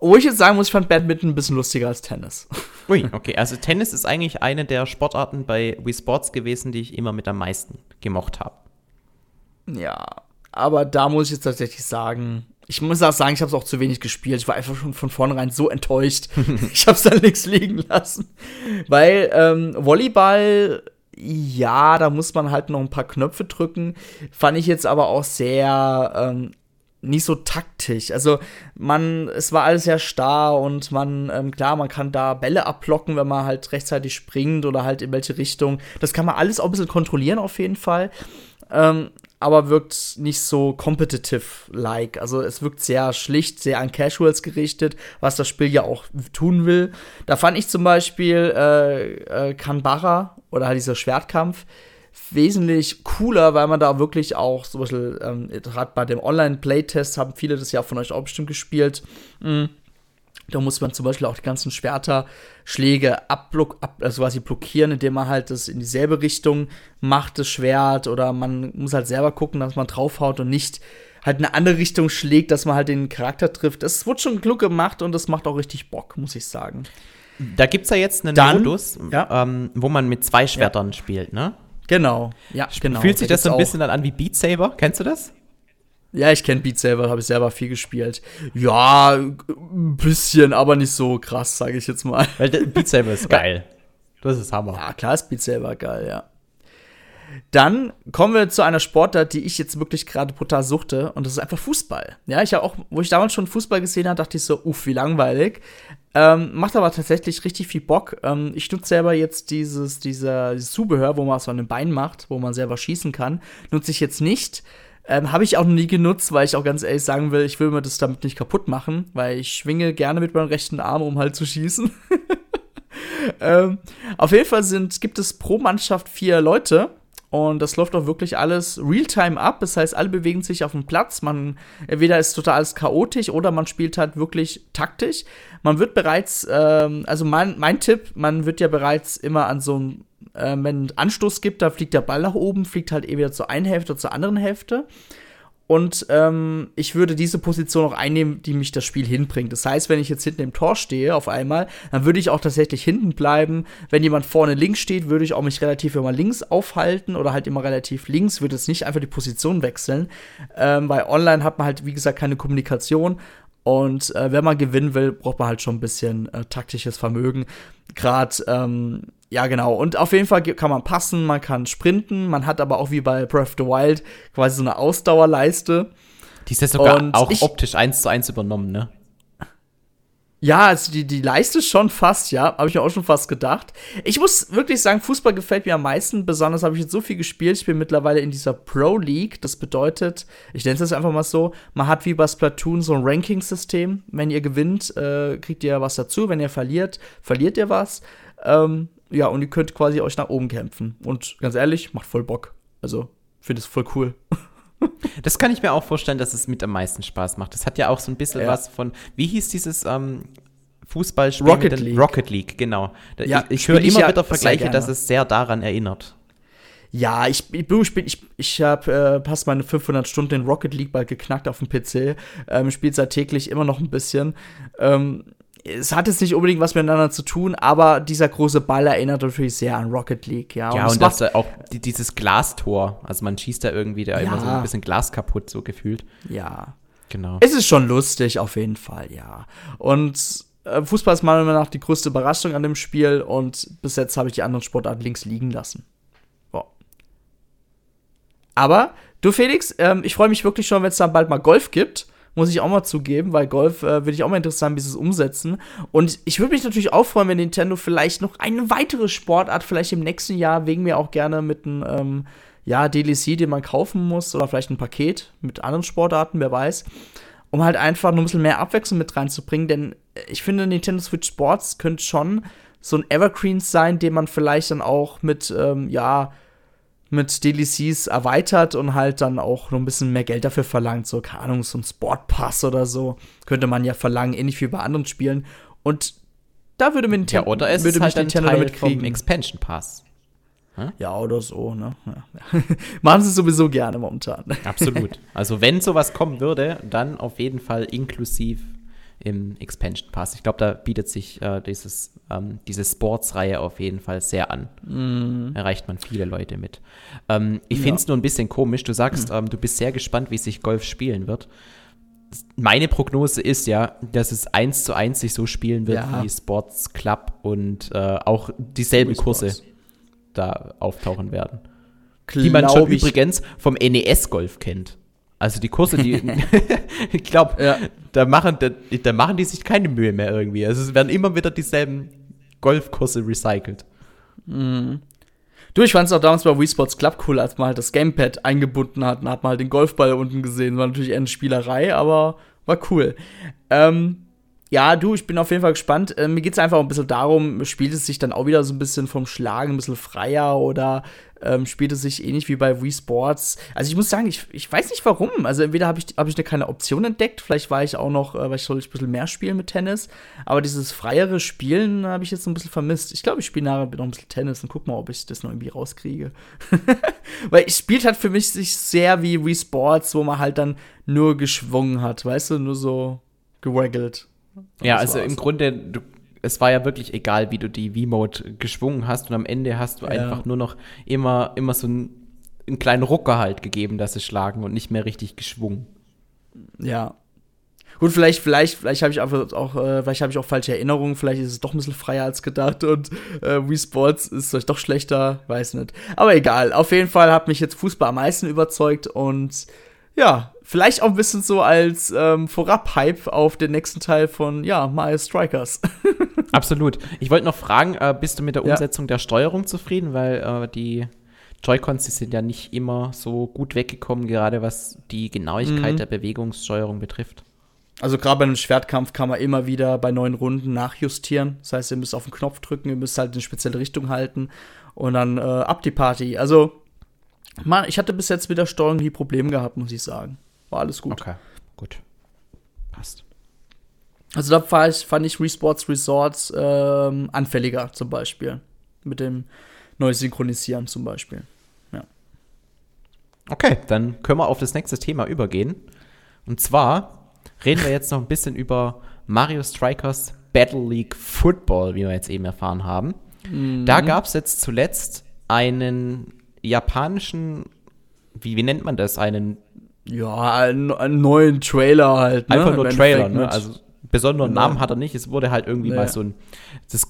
Wo ich jetzt sagen muss, ich fand Badminton ein bisschen lustiger als Tennis. Ui, okay. Also Tennis ist eigentlich eine der Sportarten bei Wii Sports gewesen, die ich immer mit am meisten gemocht habe. Ja, aber da muss ich jetzt tatsächlich sagen, ich muss auch sagen, ich habe es auch zu wenig gespielt. Ich war einfach schon von vornherein so enttäuscht. ich habe es dann nichts liegen lassen. Weil ähm, Volleyball ja, da muss man halt noch ein paar Knöpfe drücken. Fand ich jetzt aber auch sehr ähm, nicht so taktisch. Also man, es war alles sehr starr und man, ähm, klar, man kann da Bälle abblocken, wenn man halt rechtzeitig springt oder halt in welche Richtung. Das kann man alles auch ein bisschen kontrollieren auf jeden Fall. Ähm, aber wirkt nicht so competitive-like. Also es wirkt sehr schlicht, sehr an Casuals gerichtet, was das Spiel ja auch tun will. Da fand ich zum Beispiel äh, äh, Kanbara oder halt dieser Schwertkampf wesentlich cooler, weil man da wirklich auch zum Beispiel, ähm, gerade bei dem Online-Playtest haben viele das ja von euch auch bestimmt gespielt. Mhm da muss man zum Beispiel auch die ganzen Schwerterschläge abblock, ab, also quasi blockieren, indem man halt das in dieselbe Richtung macht, das Schwert. Oder man muss halt selber gucken, dass man draufhaut und nicht halt eine andere Richtung schlägt, dass man halt den Charakter trifft. Das wird schon klug gemacht und das macht auch richtig Bock, muss ich sagen. Da gibt es ja jetzt einen Dann, Modus, ja. ähm, wo man mit zwei Schwertern ja. spielt, ne? Genau, ja, genau. Fühlt sich da das so ein bisschen dann an wie Beat Saber? Kennst du das? Ja, ich kenne Beat Saber, habe ich selber viel gespielt. Ja, ein bisschen, aber nicht so krass, sage ich jetzt mal. Weil Beat Saber ist geil. Das ist Hammer. Ja, klar ist Beat Saber geil, ja. Dann kommen wir zu einer Sportart, die ich jetzt wirklich gerade brutal suchte, und das ist einfach Fußball. Ja, ich habe auch, wo ich damals schon Fußball gesehen habe, dachte ich so, uff, wie langweilig. Ähm, macht aber tatsächlich richtig viel Bock. Ähm, ich nutze selber jetzt dieses, dieser, dieses Zubehör, wo man es an einem Bein macht, wo man selber schießen kann. Nutze ich jetzt nicht. Ähm, Habe ich auch noch nie genutzt, weil ich auch ganz ehrlich sagen will, ich will mir das damit nicht kaputt machen, weil ich schwinge gerne mit meinem rechten Arm, um halt zu schießen. ähm, auf jeden Fall sind, gibt es pro Mannschaft vier Leute. Und das läuft auch wirklich alles real-time ab. Das heißt, alle bewegen sich auf dem Platz. Man, entweder ist total alles chaotisch oder man spielt halt wirklich taktisch. Man wird bereits, ähm, also mein, mein Tipp, man wird ja bereits immer an so einem äh, wenn es Anstoß gibt, da fliegt der Ball nach oben, fliegt halt entweder zur einen Hälfte oder zur anderen Hälfte. Und ähm, ich würde diese Position auch einnehmen, die mich das Spiel hinbringt. Das heißt, wenn ich jetzt hinten im Tor stehe auf einmal, dann würde ich auch tatsächlich hinten bleiben. Wenn jemand vorne links steht, würde ich auch mich relativ immer links aufhalten oder halt immer relativ links, würde jetzt nicht einfach die Position wechseln. Ähm, weil online hat man halt, wie gesagt, keine Kommunikation. Und äh, wenn man gewinnen will, braucht man halt schon ein bisschen äh, taktisches Vermögen. Gerade ähm, ja, genau. Und auf jeden Fall kann man passen, man kann sprinten, man hat aber auch wie bei Breath of the Wild quasi so eine Ausdauerleiste. Die ist ja sogar und auch ich, optisch eins zu eins übernommen, ne? Ja, also die, die Leiste schon fast, ja, habe ich mir auch schon fast gedacht. Ich muss wirklich sagen, Fußball gefällt mir am meisten. Besonders habe ich jetzt so viel gespielt. Ich bin mittlerweile in dieser Pro League. Das bedeutet, ich nenne es jetzt einfach mal so, man hat wie bei Splatoon so ein Ranking-System. Wenn ihr gewinnt, äh, kriegt ihr was dazu. Wenn ihr verliert, verliert ihr was. Ähm, ja, und ihr könnt quasi euch nach oben kämpfen. Und ganz ehrlich, macht voll Bock. Also, finde es voll cool. Das kann ich mir auch vorstellen, dass es mit am meisten Spaß macht. Das hat ja auch so ein bisschen ja. was von, wie hieß dieses ähm, Fußballspiel? Rocket League. Rocket League, genau. Ja, ich, ich höre immer ja wieder Vergleiche, dass es sehr daran erinnert. Ja, ich, ich, ich, ich habe äh, fast meine 500 Stunden in Rocket League bald geknackt auf dem PC. Ähm, spielt seit täglich immer noch ein bisschen. Ähm, es hat jetzt nicht unbedingt was miteinander zu tun, aber dieser große Ball erinnert natürlich sehr an Rocket League, ja. Ja, und, und das auch die, dieses Glastor, also man schießt da irgendwie da ja. immer so ein bisschen Glas kaputt, so gefühlt. Ja. Genau. Es ist schon lustig, auf jeden Fall, ja. Und äh, Fußball ist meiner Meinung nach die größte Überraschung an dem Spiel und bis jetzt habe ich die anderen Sportarten links liegen lassen. Wow. Aber, du Felix, ähm, ich freue mich wirklich schon, wenn es dann bald mal Golf gibt muss ich auch mal zugeben, weil Golf äh, würde ich auch mal interessant, wie sie es umsetzen. Und ich würde mich natürlich auch freuen, wenn Nintendo vielleicht noch eine weitere Sportart vielleicht im nächsten Jahr wegen mir auch gerne mit einem ähm, ja, DLC, den man kaufen muss, oder vielleicht ein Paket mit anderen Sportarten, wer weiß. Um halt einfach noch ein bisschen mehr Abwechslung mit reinzubringen, denn ich finde, Nintendo Switch Sports könnte schon so ein Evergreen sein, den man vielleicht dann auch mit, ähm, ja, mit DLCs erweitert und halt dann auch noch ein bisschen mehr Geld dafür verlangt. So, keine Ahnung, so ein Sportpass oder so könnte man ja verlangen, ähnlich wie bei anderen Spielen. Und da würde mir Nintendo, ja, oder ist würde es halt Nintendo Teil kriegen. vom Expansion Pass. Hm? Ja, oder so, ne? Ja. Machen sie sowieso gerne momentan. Absolut. Also, wenn sowas kommen würde, dann auf jeden Fall inklusiv im Expansion Pass. Ich glaube, da bietet sich äh, dieses, ähm, diese Sports-Reihe auf jeden Fall sehr an. Mm. Erreicht man viele Leute mit. Ähm, ich ja. finde es nur ein bisschen komisch. Du sagst, mm. ähm, du bist sehr gespannt, wie sich Golf spielen wird. Meine Prognose ist ja, dass es eins zu eins sich so spielen wird ja. wie Sports Club und äh, auch dieselben Kurse da auftauchen werden. Glaub die man schon übrigens vom NES-Golf kennt. Also die Kurse, die, ich glaube, ja. da, machen, da, da, machen die sich keine Mühe mehr irgendwie. Also es werden immer wieder dieselben Golfkurse recycelt. Mhm. Du, ich fand es auch damals bei Wii Sports Club cool, als man halt das Gamepad eingebunden hat und hat man halt den Golfball unten gesehen. War natürlich eher eine Spielerei, aber war cool. Ähm, ja, du, ich bin auf jeden Fall gespannt. Äh, mir geht es einfach ein bisschen darum, spielt es sich dann auch wieder so ein bisschen vom Schlagen ein bisschen freier oder ähm, spielt es sich ähnlich wie bei Wii Sports. Also ich muss sagen, ich, ich weiß nicht warum. Also entweder habe ich, hab ich eine keine Option entdeckt, vielleicht war ich auch noch, äh, weil ich soll ein bisschen mehr spielen mit Tennis. Aber dieses freiere Spielen habe ich jetzt ein bisschen vermisst. Ich glaube, ich spiele nachher noch ein bisschen Tennis und guck mal, ob ich das noch irgendwie rauskriege. weil es spielt halt für mich sich sehr wie Wii Sports, wo man halt dann nur geschwungen hat, weißt du, nur so gewaggelt. Ja, also im Grunde, du es war ja wirklich egal, wie du die V-Mode geschwungen hast und am Ende hast du ja. einfach nur noch immer, immer so einen, einen kleinen Rucker halt gegeben, dass sie schlagen und nicht mehr richtig geschwungen. Ja. Gut, vielleicht, vielleicht, vielleicht habe ich einfach auch, äh, vielleicht habe ich auch falsche Erinnerungen, vielleicht ist es doch ein bisschen freier als gedacht und äh, Wii Sports ist vielleicht doch schlechter, weiß nicht. Aber egal, auf jeden Fall hat mich jetzt Fußball am meisten überzeugt und ja, vielleicht auch ein bisschen so als ähm, Vorab-Hype auf den nächsten Teil von, ja, Mario Strikers. Absolut. Ich wollte noch fragen, äh, bist du mit der Umsetzung ja. der Steuerung zufrieden? Weil äh, die Joy-Cons, die sind ja nicht immer so gut weggekommen, gerade was die Genauigkeit mhm. der Bewegungssteuerung betrifft. Also gerade bei einem Schwertkampf kann man immer wieder bei neuen Runden nachjustieren. Das heißt, ihr müsst auf den Knopf drücken, ihr müsst halt eine spezielle Richtung halten und dann äh, ab die Party. Also, man, ich hatte bis jetzt mit der Steuerung nie Probleme gehabt, muss ich sagen. War alles gut. Okay, gut. Passt. Also da fand ich, fand ich Resports Resorts ähm, anfälliger zum Beispiel. Mit dem neu synchronisieren zum Beispiel. Ja. Okay, dann können wir auf das nächste Thema übergehen. Und zwar reden wir jetzt noch ein bisschen über Mario Strikers Battle League Football, wie wir jetzt eben erfahren haben. Mhm. Da gab es jetzt zuletzt einen japanischen, wie, wie nennt man das? Einen ja, einen, einen neuen Trailer halt. Ne? Einfach nur Trailer, ne? Also besonderen ja. Namen hat er nicht. Es wurde halt irgendwie nee. mal so ein, das,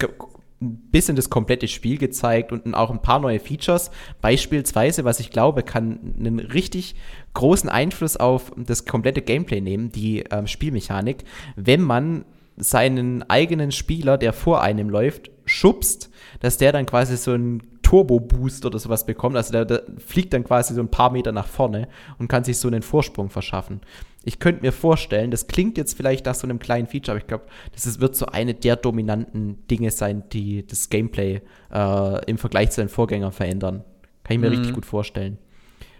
ein bisschen das komplette Spiel gezeigt und auch ein paar neue Features. Beispielsweise, was ich glaube, kann einen richtig großen Einfluss auf das komplette Gameplay nehmen, die ähm, Spielmechanik, wenn man seinen eigenen Spieler, der vor einem läuft, schubst, dass der dann quasi so einen Turbo-Boost oder sowas bekommt. Also der, der, fliegt dann quasi so ein paar Meter nach vorne und kann sich so einen Vorsprung verschaffen. Ich könnte mir vorstellen, das klingt jetzt vielleicht nach so einem kleinen Feature, aber ich glaube, das ist, wird so eine der dominanten Dinge sein, die das Gameplay äh, im Vergleich zu den Vorgängern verändern. Kann ich mir mhm. richtig gut vorstellen.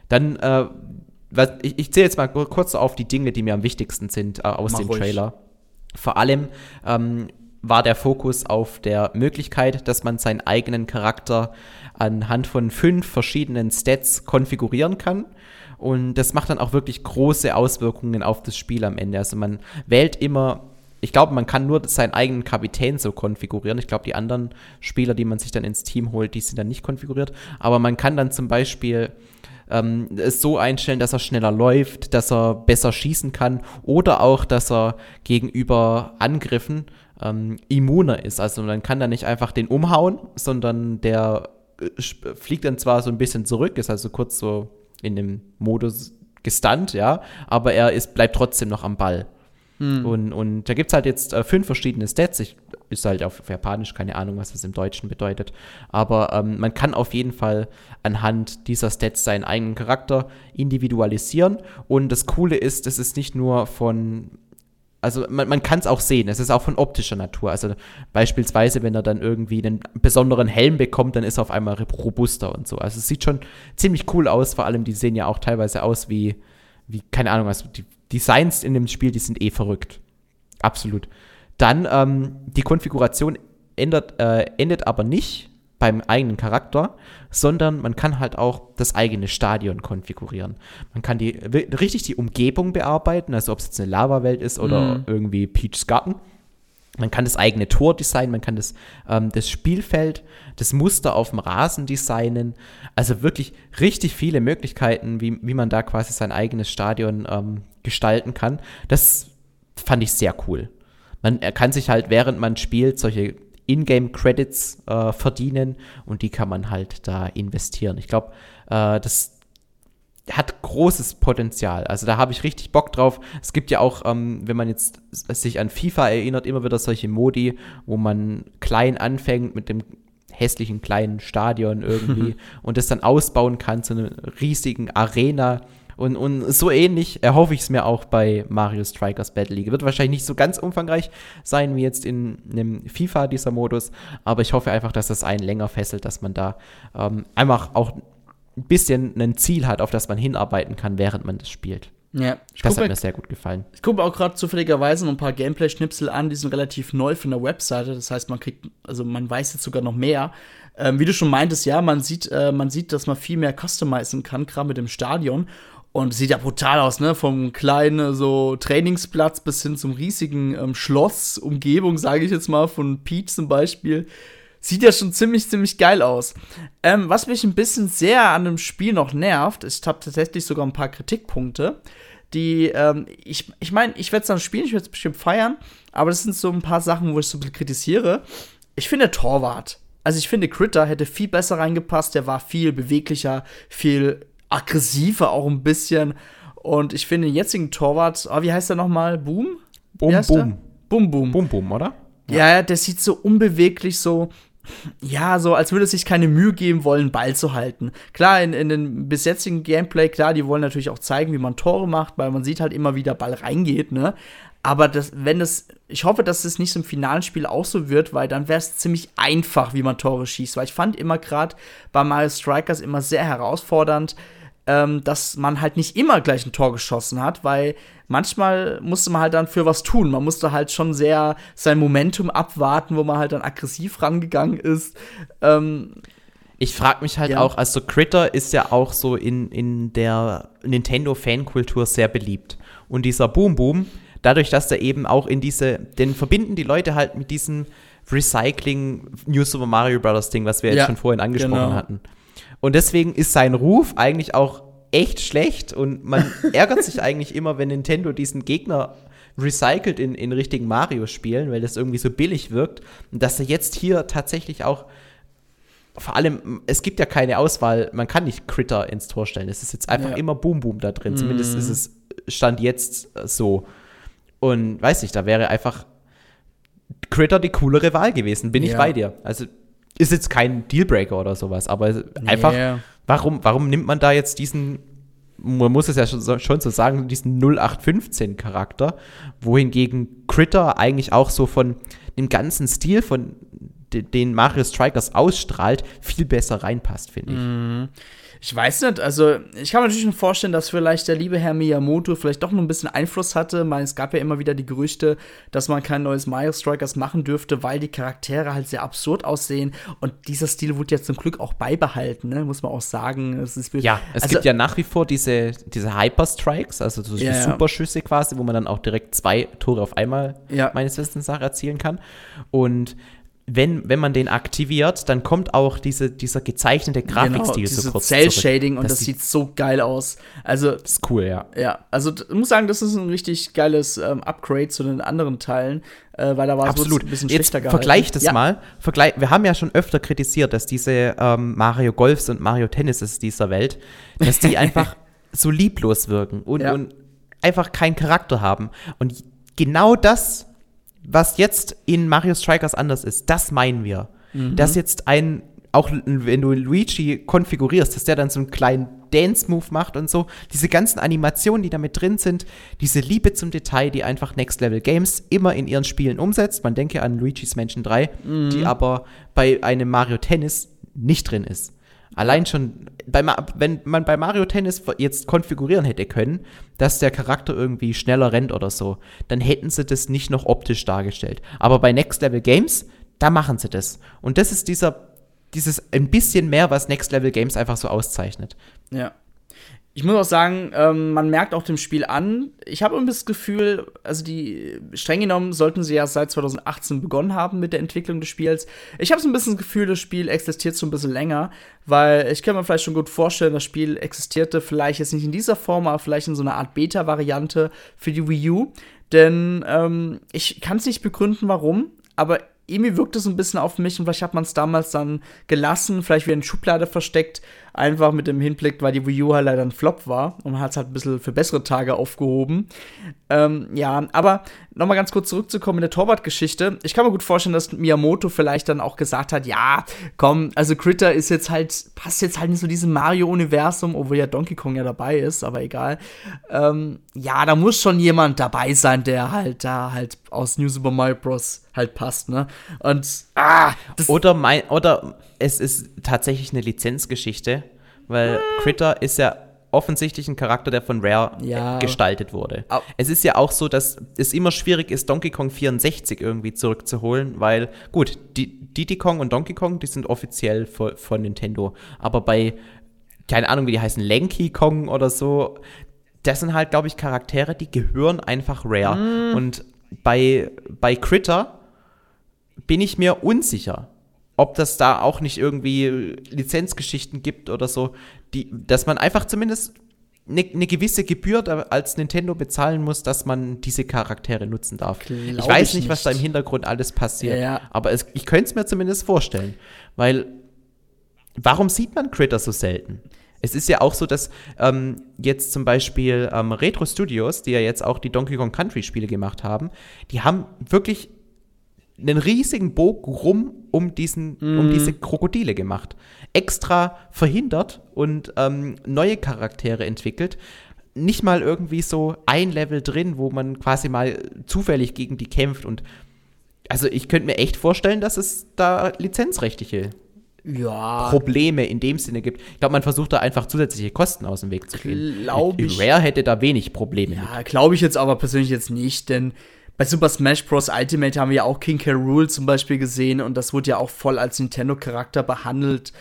Dann, äh, was, ich, ich zähle jetzt mal kurz auf die Dinge, die mir am wichtigsten sind äh, aus Mach dem ruhig. Trailer. Vor allem ähm, war der Fokus auf der Möglichkeit, dass man seinen eigenen Charakter anhand von fünf verschiedenen Stats konfigurieren kann. Und das macht dann auch wirklich große Auswirkungen auf das Spiel am Ende. Also man wählt immer, ich glaube, man kann nur seinen eigenen Kapitän so konfigurieren. Ich glaube, die anderen Spieler, die man sich dann ins Team holt, die sind dann nicht konfiguriert. Aber man kann dann zum Beispiel ähm, es so einstellen, dass er schneller läuft, dass er besser schießen kann oder auch, dass er gegenüber Angriffen ähm, immuner ist. Also man kann da nicht einfach den umhauen, sondern der äh, fliegt dann zwar so ein bisschen zurück, ist also kurz so in dem Modus gestunt, ja, aber er ist, bleibt trotzdem noch am Ball. Hm. Und, und da gibt es halt jetzt äh, fünf verschiedene Stats. Ich, ist halt auf, auf, Japanisch, keine Ahnung, was das im Deutschen bedeutet. Aber ähm, man kann auf jeden Fall anhand dieser Stats seinen eigenen Charakter individualisieren. Und das Coole ist, es ist nicht nur von also man, man kann es auch sehen, es ist auch von optischer Natur. Also beispielsweise, wenn er dann irgendwie einen besonderen Helm bekommt, dann ist er auf einmal robuster und so. Also es sieht schon ziemlich cool aus, vor allem die sehen ja auch teilweise aus wie, wie keine Ahnung, also die Designs in dem Spiel, die sind eh verrückt. Absolut. Dann ähm, die Konfiguration ändert, äh, endet aber nicht beim eigenen Charakter, sondern man kann halt auch das eigene Stadion konfigurieren. Man kann die richtig die Umgebung bearbeiten, also ob es jetzt eine Lava-Welt ist oder mhm. irgendwie Peach's Garten. Man kann das eigene Tor designen, man kann das, ähm, das Spielfeld, das Muster auf dem Rasen designen. Also wirklich richtig viele Möglichkeiten, wie, wie man da quasi sein eigenes Stadion ähm, gestalten kann. Das fand ich sehr cool. Man kann sich halt, während man spielt, solche Ingame-Credits äh, verdienen und die kann man halt da investieren. Ich glaube, äh, das hat großes Potenzial. Also da habe ich richtig Bock drauf. Es gibt ja auch, ähm, wenn man jetzt sich an FIFA erinnert, immer wieder solche Modi, wo man klein anfängt mit dem hässlichen kleinen Stadion irgendwie und das dann ausbauen kann zu einer riesigen Arena und, und so ähnlich erhoffe ich es mir auch bei Mario Strikers Battle League. Wird wahrscheinlich nicht so ganz umfangreich sein wie jetzt in einem FIFA dieser Modus, aber ich hoffe einfach, dass das einen länger fesselt, dass man da ähm, einfach auch ein bisschen ein Ziel hat, auf das man hinarbeiten kann, während man das spielt. Ja, das hat mir, mir sehr gut gefallen. Ich gucke auch gerade zufälligerweise noch ein paar Gameplay-Schnipsel an, die sind relativ neu von der Webseite. Das heißt, man kriegt, also man weiß jetzt sogar noch mehr. Ähm, wie du schon meintest, ja, man sieht, äh, man sieht, dass man viel mehr customizen kann, gerade mit dem Stadion. Und sieht ja brutal aus, ne? Vom kleinen so Trainingsplatz bis hin zum riesigen ähm, Schloss, Umgebung, sage ich jetzt mal, von Peach zum Beispiel. Sieht ja schon ziemlich, ziemlich geil aus. Ähm, was mich ein bisschen sehr an dem Spiel noch nervt, ich habe tatsächlich sogar ein paar Kritikpunkte. die, ähm, ich ich meine, ich werde es dann spielen, ich werde es bestimmt feiern, aber das sind so ein paar Sachen, wo ich so ein bisschen kritisiere. Ich finde Torwart. Also ich finde, Critter hätte viel besser reingepasst, der war viel beweglicher, viel aggressiver auch ein bisschen. Und ich finde den jetzigen Torwart, oh, wie heißt der nochmal? Boom? Boom, Boom. Boom, Boom. Boom, Boom, oder? Ja, ja, der sieht so unbeweglich, so, ja, so als würde es sich keine Mühe geben wollen, Ball zu halten. Klar, in, in den bis jetzigen Gameplay, klar, die wollen natürlich auch zeigen, wie man Tore macht, weil man sieht halt immer, wie der Ball reingeht, ne? Aber das, wenn das, ich hoffe, dass es nicht so im finalen Spiel auch so wird, weil dann wäre es ziemlich einfach, wie man Tore schießt. Weil ich fand immer gerade bei Mario Strikers immer sehr herausfordernd, ähm, dass man halt nicht immer gleich ein Tor geschossen hat, weil manchmal musste man halt dann für was tun. Man musste halt schon sehr sein Momentum abwarten, wo man halt dann aggressiv rangegangen ist. Ähm, ich frage mich halt ja. auch, also Critter ist ja auch so in, in der Nintendo-Fankultur sehr beliebt. Und dieser Boom Boom, dadurch, dass der eben auch in diese, den verbinden die Leute halt mit diesem Recycling New Super Mario Bros. Ding, was wir ja, jetzt schon vorhin angesprochen genau. hatten. Und deswegen ist sein Ruf eigentlich auch echt schlecht und man ärgert sich eigentlich immer, wenn Nintendo diesen Gegner recycelt in, in richtigen Mario-Spielen, weil das irgendwie so billig wirkt. Und dass er jetzt hier tatsächlich auch vor allem, es gibt ja keine Auswahl, man kann nicht Critter ins Tor stellen. Es ist jetzt einfach ja. immer Boom Boom da drin. Mm. Zumindest ist es Stand jetzt so. Und weiß nicht, da wäre einfach Critter die coolere Wahl gewesen. Bin ja. ich bei dir. Also ist jetzt kein Dealbreaker oder sowas, aber einfach, warum, warum nimmt man da jetzt diesen, man muss es ja schon, schon so sagen, diesen 0815-Charakter, wohingegen Critter eigentlich auch so von dem ganzen Stil von den Mario Strikers ausstrahlt, viel besser reinpasst, finde ich. Mhm. Ich weiß nicht, also ich kann mir natürlich vorstellen, dass vielleicht der liebe Herr Miyamoto vielleicht doch noch ein bisschen Einfluss hatte. Meine, es gab ja immer wieder die Gerüchte, dass man kein neues Mario Strikers machen dürfte, weil die Charaktere halt sehr absurd aussehen. Und dieser Stil wurde ja zum Glück auch beibehalten, ne? muss man auch sagen. Es ist, ja, es also, gibt ja nach wie vor diese, diese Hyper Strikes, also so ja, Superschüsse quasi, wo man dann auch direkt zwei Tore auf einmal ja. meines Wissens nach erzielen kann. Und wenn, wenn man den aktiviert, dann kommt auch diese, dieser gezeichnete genau, Grafikstil genau, so kurz Cell-Shading und das, das sieht so geil aus. Also, das ist cool, ja. Ja, also ich muss sagen, das ist ein richtig geiles ähm, Upgrade zu den anderen Teilen, äh, weil da war es ein bisschen Jetzt schlechter gehalten. Vergleich das ja. mal. Vergleich, wir haben ja schon öfter kritisiert, dass diese ähm, Mario Golfs und Mario Tennises dieser Welt, dass die einfach so lieblos wirken und, ja. und einfach keinen Charakter haben. Und genau das was jetzt in Mario Strikers anders ist, das meinen wir. Mhm. Dass jetzt ein, auch wenn du Luigi konfigurierst, dass der dann so einen kleinen Dance-Move macht und so, diese ganzen Animationen, die da mit drin sind, diese Liebe zum Detail, die einfach Next Level Games immer in ihren Spielen umsetzt. Man denke an Luigi's Mansion 3, mhm. die aber bei einem Mario Tennis nicht drin ist. Allein schon, bei, wenn man bei Mario Tennis jetzt konfigurieren hätte können, dass der Charakter irgendwie schneller rennt oder so, dann hätten sie das nicht noch optisch dargestellt. Aber bei Next Level Games, da machen sie das. Und das ist dieser, dieses ein bisschen mehr, was Next Level Games einfach so auszeichnet. Ja. Ich muss auch sagen, ähm, man merkt auch dem Spiel an, ich habe das Gefühl, also die, streng genommen sollten sie ja seit 2018 begonnen haben mit der Entwicklung des Spiels. Ich habe so ein bisschen das Gefühl, das Spiel existiert so ein bisschen länger, weil ich kann mir vielleicht schon gut vorstellen, das Spiel existierte vielleicht jetzt nicht in dieser Form, aber vielleicht in so einer Art Beta-Variante für die Wii U. Denn ähm, ich kann es nicht begründen, warum, aber irgendwie wirkt es ein bisschen auf mich und vielleicht hat man es damals dann gelassen, vielleicht wieder in Schublade versteckt, einfach mit dem Hinblick, weil die Wii U halt leider ein Flop war und man hat es halt ein bisschen für bessere Tage aufgehoben. Ähm, ja, aber nochmal ganz kurz zurückzukommen in der Torwart-Geschichte. Ich kann mir gut vorstellen, dass Miyamoto vielleicht dann auch gesagt hat, ja, komm, also Critter ist jetzt halt, passt jetzt halt nicht so diesem Mario-Universum, obwohl ja Donkey Kong ja dabei ist, aber egal. Ähm, ja, da muss schon jemand dabei sein, der halt da halt aus New Super Mario Bros. halt passt, ne? Und, ah, Oder mein, oder es ist tatsächlich eine Lizenzgeschichte, weil hm. Critter ist ja offensichtlich ein Charakter, der von Rare ja. gestaltet wurde. Oh. Es ist ja auch so, dass es immer schwierig ist, Donkey Kong 64 irgendwie zurückzuholen, weil, gut, die, Diddy Kong und Donkey Kong, die sind offiziell von, von Nintendo. Aber bei, keine Ahnung, wie die heißen, Lanky Kong oder so, das sind halt, glaube ich, Charaktere, die gehören einfach Rare. Mm. Und bei, bei Critter bin ich mir unsicher ob das da auch nicht irgendwie Lizenzgeschichten gibt oder so, die, dass man einfach zumindest eine, eine gewisse Gebühr als Nintendo bezahlen muss, dass man diese Charaktere nutzen darf. Glaub ich weiß ich nicht, was da im. Hintergrund alles passiert, ja. aber es, ich könnte es mir zumindest vorstellen, weil warum sieht man Critter so selten? Es ist ja auch so, dass ähm, jetzt zum Beispiel ähm, Retro Studios, die ja jetzt auch die Donkey Kong Country Spiele gemacht haben, die haben wirklich einen riesigen Bogen rum um, diesen, um diese Krokodile gemacht. Extra verhindert und ähm, neue Charaktere entwickelt. Nicht mal irgendwie so ein Level drin, wo man quasi mal zufällig gegen die kämpft. Und also ich könnte mir echt vorstellen, dass es da lizenzrechtliche Ja, Probleme in dem Sinne gibt. Ich glaube, man versucht da einfach zusätzliche Kosten aus dem Weg zu gehen. Glaub ich. Rare hätte da wenig Probleme. Ja, glaube ich jetzt aber persönlich jetzt nicht, denn bei Super Smash Bros. Ultimate haben wir ja auch King K. Rool zum Beispiel gesehen und das wurde ja auch voll als Nintendo-Charakter behandelt.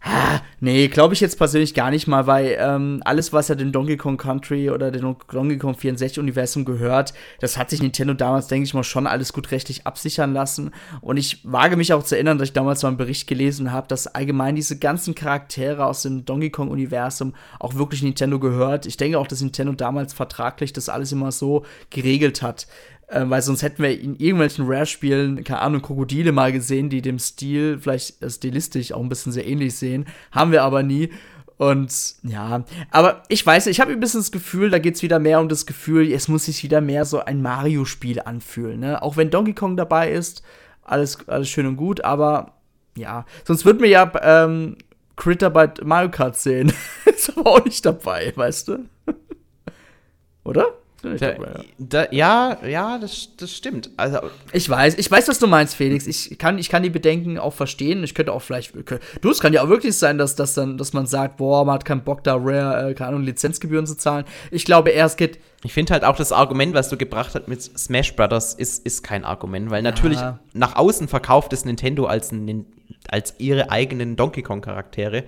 Ah, nee, glaube ich jetzt persönlich gar nicht mal, weil ähm, alles, was ja dem Donkey Kong Country oder dem Donkey Kong 64 Universum gehört, das hat sich Nintendo damals, denke ich mal, schon alles gut rechtlich absichern lassen. Und ich wage mich auch zu erinnern, dass ich damals mal einen Bericht gelesen habe, dass allgemein diese ganzen Charaktere aus dem Donkey Kong Universum auch wirklich Nintendo gehört. Ich denke auch, dass Nintendo damals vertraglich das alles immer so geregelt hat. Ähm, weil sonst hätten wir in irgendwelchen Rare-Spielen, keine Ahnung, Krokodile mal gesehen, die dem Stil vielleicht äh, stilistisch auch ein bisschen sehr ähnlich sehen. Haben wir aber nie. Und ja, aber ich weiß, ich habe ein bisschen das Gefühl, da geht es wieder mehr um das Gefühl, es muss sich wieder mehr so ein Mario-Spiel anfühlen. Ne? Auch wenn Donkey Kong dabei ist, alles, alles schön und gut, aber ja, sonst würden wir ja ähm, Critter bei Mario Kart sehen. ist aber auch nicht dabei, weißt du? Oder? Da, ja. da, ja, ja, das, das stimmt. Also, Ich weiß, ich weiß, was du meinst, Felix. Ich kann, ich kann die Bedenken auch verstehen. Ich könnte auch vielleicht. Du, es kann ja auch wirklich sein, dass, dass, dann, dass man sagt, boah, man hat keinen Bock, da Rare, äh, keine Ahnung, Lizenzgebühren zu zahlen. Ich glaube, eher es geht. ich finde halt auch das Argument, was du gebracht hast mit Smash Brothers, ist, ist kein Argument, weil natürlich nach außen verkauft es Nintendo als, ein, als ihre eigenen Donkey Kong Charaktere.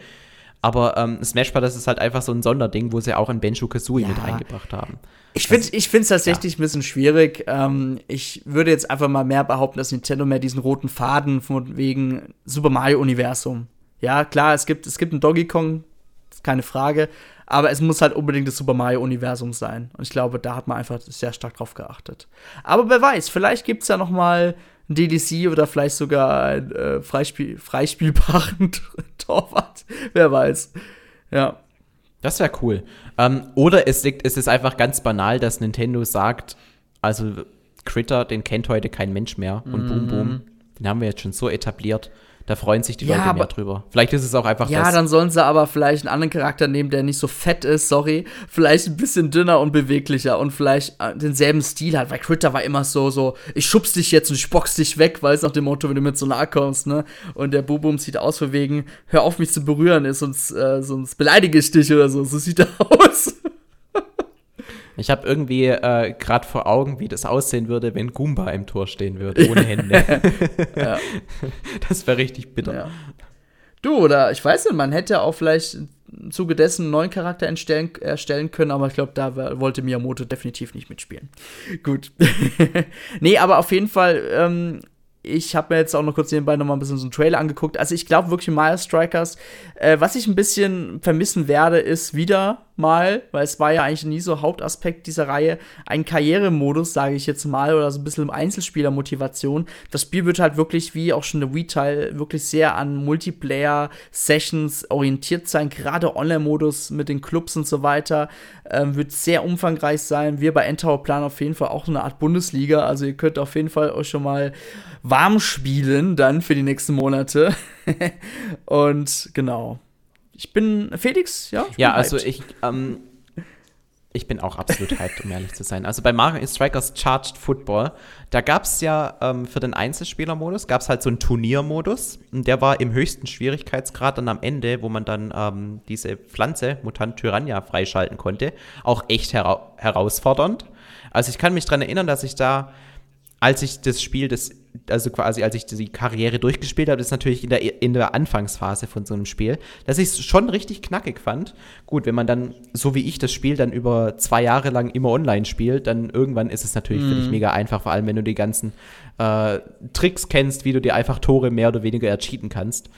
Aber ähm, Smash Brothers ist halt einfach so ein Sonderding, wo sie auch ein Benjo Kazooie Ja. mit eingebracht haben. Ich finde es ich find's tatsächlich ein bisschen schwierig. Ähm, ich würde jetzt einfach mal mehr behaupten, dass Nintendo mehr diesen roten Faden von wegen Super Mario-Universum. Ja, klar, es gibt, es gibt einen Donkey Kong, keine Frage. Aber es muss halt unbedingt das Super Mario-Universum sein. Und ich glaube, da hat man einfach sehr stark drauf geachtet. Aber wer weiß, vielleicht gibt es ja noch mal ein DLC oder vielleicht sogar ein äh, Freispiel, freispielbaren Torwart. Wer weiß. Ja. Das wäre cool. Ähm, oder es, liegt, es ist einfach ganz banal, dass Nintendo sagt, also Critter, den kennt heute kein Mensch mehr. Und Boom Boom, den haben wir jetzt schon so etabliert. Da freuen sich die Ja, Leute mehr drüber. Vielleicht ist es auch einfach Ja, das. dann sollen sie aber vielleicht einen anderen Charakter nehmen, der nicht so fett ist, sorry. Vielleicht ein bisschen dünner und beweglicher und vielleicht äh, denselben Stil hat, weil Critter war immer so, so, ich schubs dich jetzt und ich box dich weg, weil es nach dem Motto, wenn du mit so nahe kommst, ne? Und der Bubum sieht aus von wegen, hör auf mich zu berühren, sonst, äh, sonst beleidige ich dich oder so. So sieht er aus. Ich habe irgendwie äh, gerade vor Augen, wie das aussehen würde, wenn Goomba im Tor stehen würde, ohne Hände. Ja. Das wäre richtig bitter. Ja. Du, oder ich weiß nicht, man hätte auch vielleicht im Zuge dessen einen neuen Charakter entstellen, erstellen können, aber ich glaube, da wollte Miyamoto definitiv nicht mitspielen. Gut. nee, aber auf jeden Fall, ähm, ich habe mir jetzt auch noch kurz nebenbei noch mal ein bisschen so einen Trailer angeguckt. Also ich glaube wirklich Mario Strikers, äh, was ich ein bisschen vermissen werde, ist wieder mal, weil es war ja eigentlich nie so Hauptaspekt dieser Reihe, ein Karrieremodus, sage ich jetzt mal, oder so ein bisschen Einzelspielermotivation. Das Spiel wird halt wirklich, wie auch schon der Wii-Teil, wirklich sehr an Multiplayer-Sessions orientiert sein. Gerade Online-Modus mit den Clubs und so weiter ähm, wird sehr umfangreich sein. Wir bei Endtower planen auf jeden Fall auch eine Art Bundesliga. Also ihr könnt auf jeden Fall euch schon mal warm spielen dann für die nächsten Monate. und genau. Ich bin Felix, ja? Ja, also hyped. ich, ähm, ich bin auch absolut hyped, um ehrlich zu sein. Also bei Mario Strikers Charged Football, da gab es ja ähm, für den Einzelspielermodus, gab es halt so einen Turniermodus. Und der war im höchsten Schwierigkeitsgrad dann am Ende, wo man dann ähm, diese Pflanze, Mutant Tyrannia, freischalten konnte. Auch echt hera herausfordernd. Also ich kann mich daran erinnern, dass ich da als ich das Spiel, das, also quasi als ich die Karriere durchgespielt habe, das ist natürlich in der, in der Anfangsphase von so einem Spiel, dass ich es schon richtig knackig fand. Gut, wenn man dann, so wie ich das Spiel dann über zwei Jahre lang immer online spielt, dann irgendwann ist es natürlich für dich mega einfach, vor allem wenn du die ganzen äh, Tricks kennst, wie du dir einfach Tore mehr oder weniger ercheaten kannst.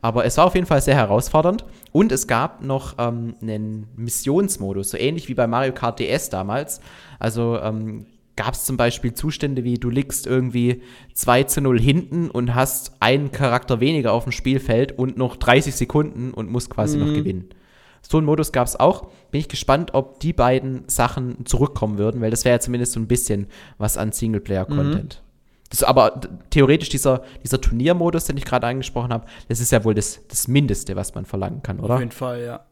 Aber es war auf jeden Fall sehr herausfordernd. Und es gab noch ähm, einen Missionsmodus, so ähnlich wie bei Mario Kart DS damals. Also ähm, gab es zum Beispiel Zustände wie, du liegst irgendwie 2 zu 0 hinten und hast einen Charakter weniger auf dem Spielfeld und noch 30 Sekunden und musst quasi mhm. noch gewinnen. So einen Modus gab es auch. Bin ich gespannt, ob die beiden Sachen zurückkommen würden, weil das wäre ja zumindest so ein bisschen was an Singleplayer-Content. Mhm. Das, aber theoretisch dieser, dieser Turniermodus, den ich gerade angesprochen habe, das ist ja wohl das, das Mindeste, was man verlangen kann, oder? Auf jeden Fall, ja.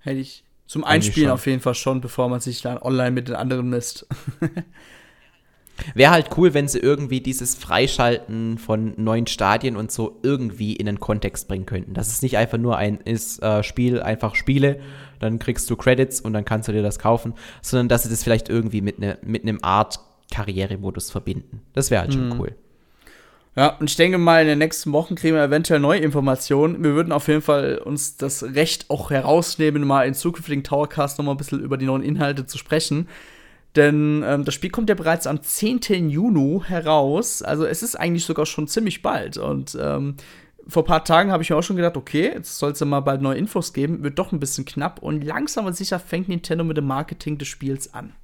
Hätte ich zum Einspielen auf jeden Fall schon, bevor man sich dann online mit den anderen misst. Wäre halt cool, wenn sie irgendwie dieses Freischalten von neuen Stadien und so irgendwie in den Kontext bringen könnten. Dass es nicht einfach nur ein ist, äh, Spiel, einfach Spiele, dann kriegst du Credits und dann kannst du dir das kaufen, sondern dass sie das vielleicht irgendwie mit, ne, mit einem Art Karrieremodus verbinden. Das wäre halt schon mhm. cool. Ja, und ich denke mal, in den nächsten Wochen kriegen wir eventuell neue Informationen. Wir würden auf jeden Fall uns das Recht auch herausnehmen, mal in zukünftigen Towercast noch mal ein bisschen über die neuen Inhalte zu sprechen. Denn ähm, das Spiel kommt ja bereits am 10. Juni heraus. Also es ist eigentlich sogar schon ziemlich bald. Und ähm, vor ein paar Tagen habe ich mir auch schon gedacht, okay, jetzt soll es ja mal bald neue Infos geben. Wird doch ein bisschen knapp. Und langsam und sicher fängt Nintendo mit dem Marketing des Spiels an.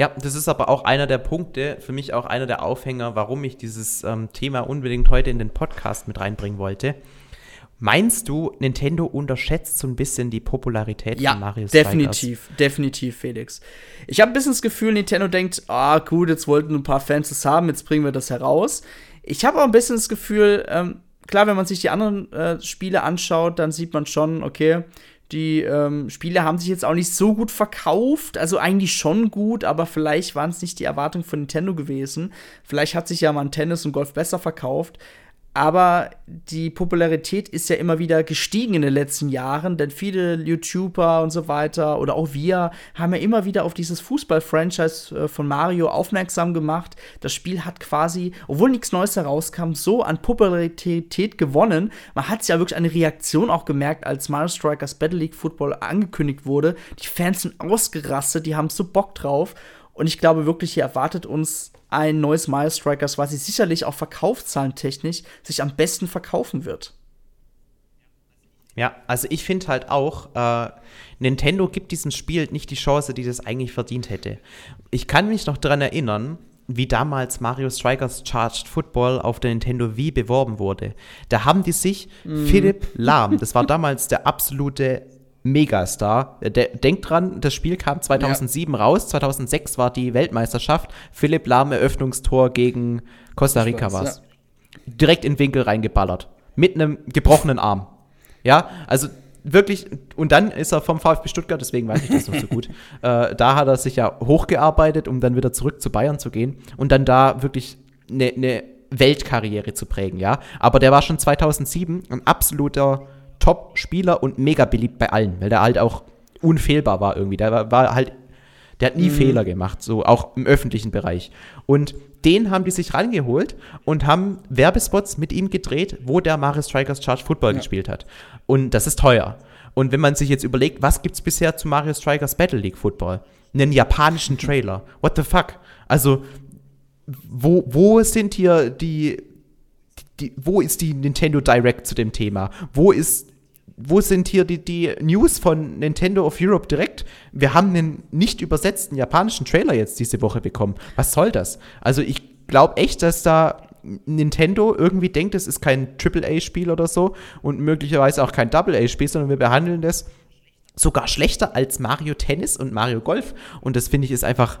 Ja, das ist aber auch einer der Punkte, für mich auch einer der Aufhänger, warum ich dieses ähm, Thema unbedingt heute in den Podcast mit reinbringen wollte. Meinst du, Nintendo unterschätzt so ein bisschen die Popularität ja, von Mario Strikers? definitiv, definitiv, Felix. Ich habe ein bisschen das Gefühl, Nintendo denkt, ah, gut, jetzt wollten ein paar Fans das haben, jetzt bringen wir das heraus. Ich habe auch ein bisschen das Gefühl, ähm, klar, wenn man sich die anderen äh, Spiele anschaut, dann sieht man schon, okay, die ähm, Spiele haben sich jetzt auch nicht so gut verkauft. Also eigentlich schon gut, aber vielleicht waren es nicht die Erwartungen von Nintendo gewesen. Vielleicht hat sich ja mal ein Tennis und Golf besser verkauft. Aber die Popularität ist ja immer wieder gestiegen in den letzten Jahren, denn viele YouTuber und so weiter oder auch wir haben ja immer wieder auf dieses Fußball-Franchise äh, von Mario aufmerksam gemacht. Das Spiel hat quasi, obwohl nichts Neues herauskam, so an Popularität gewonnen. Man hat ja wirklich eine Reaktion auch gemerkt, als Mario Strikers Battle League Football angekündigt wurde. Die Fans sind ausgerastet, die haben so Bock drauf. Und ich glaube wirklich, hier erwartet uns ein neues Mario Strikers, was sich sicherlich auch verkaufszahlentechnisch sich am besten verkaufen wird. Ja, also ich finde halt auch, äh, Nintendo gibt diesem Spiel nicht die Chance, die das eigentlich verdient hätte. Ich kann mich noch daran erinnern, wie damals Mario Strikers Charged Football auf der Nintendo Wii beworben wurde. Da haben die sich mm. Philipp Lahm, das war damals der absolute Megastar. Denkt dran, das Spiel kam 2007 ja. raus, 2006 war die Weltmeisterschaft. Philipp Lahm Eröffnungstor gegen Costa Rica war es. Ja. Direkt in den Winkel reingeballert. Mit einem gebrochenen Arm. Ja, also wirklich, und dann ist er vom VfB Stuttgart, deswegen weiß ich das noch so gut. Äh, da hat er sich ja hochgearbeitet, um dann wieder zurück zu Bayern zu gehen und dann da wirklich eine ne Weltkarriere zu prägen, ja. Aber der war schon 2007 ein absoluter Top-Spieler und mega beliebt bei allen, weil der halt auch unfehlbar war irgendwie. Der war, war halt, der hat nie mhm. Fehler gemacht, so auch im öffentlichen Bereich. Und den haben die sich rangeholt und haben Werbespots mit ihm gedreht, wo der Mario Strikers Charge Football ja. gespielt hat. Und das ist teuer. Und wenn man sich jetzt überlegt, was gibt es bisher zu Mario Strikers Battle League Football? Einen japanischen Trailer. What the fuck? Also, wo, wo sind hier die, die, wo ist die Nintendo Direct zu dem Thema? Wo ist wo sind hier die, die News von Nintendo of Europe direkt? Wir haben einen nicht übersetzten japanischen Trailer jetzt diese Woche bekommen. Was soll das? Also ich glaube echt, dass da Nintendo irgendwie denkt, es ist kein AAA-Spiel oder so und möglicherweise auch kein Double-A-Spiel, sondern wir behandeln das sogar schlechter als Mario Tennis und Mario Golf. Und das finde ich ist einfach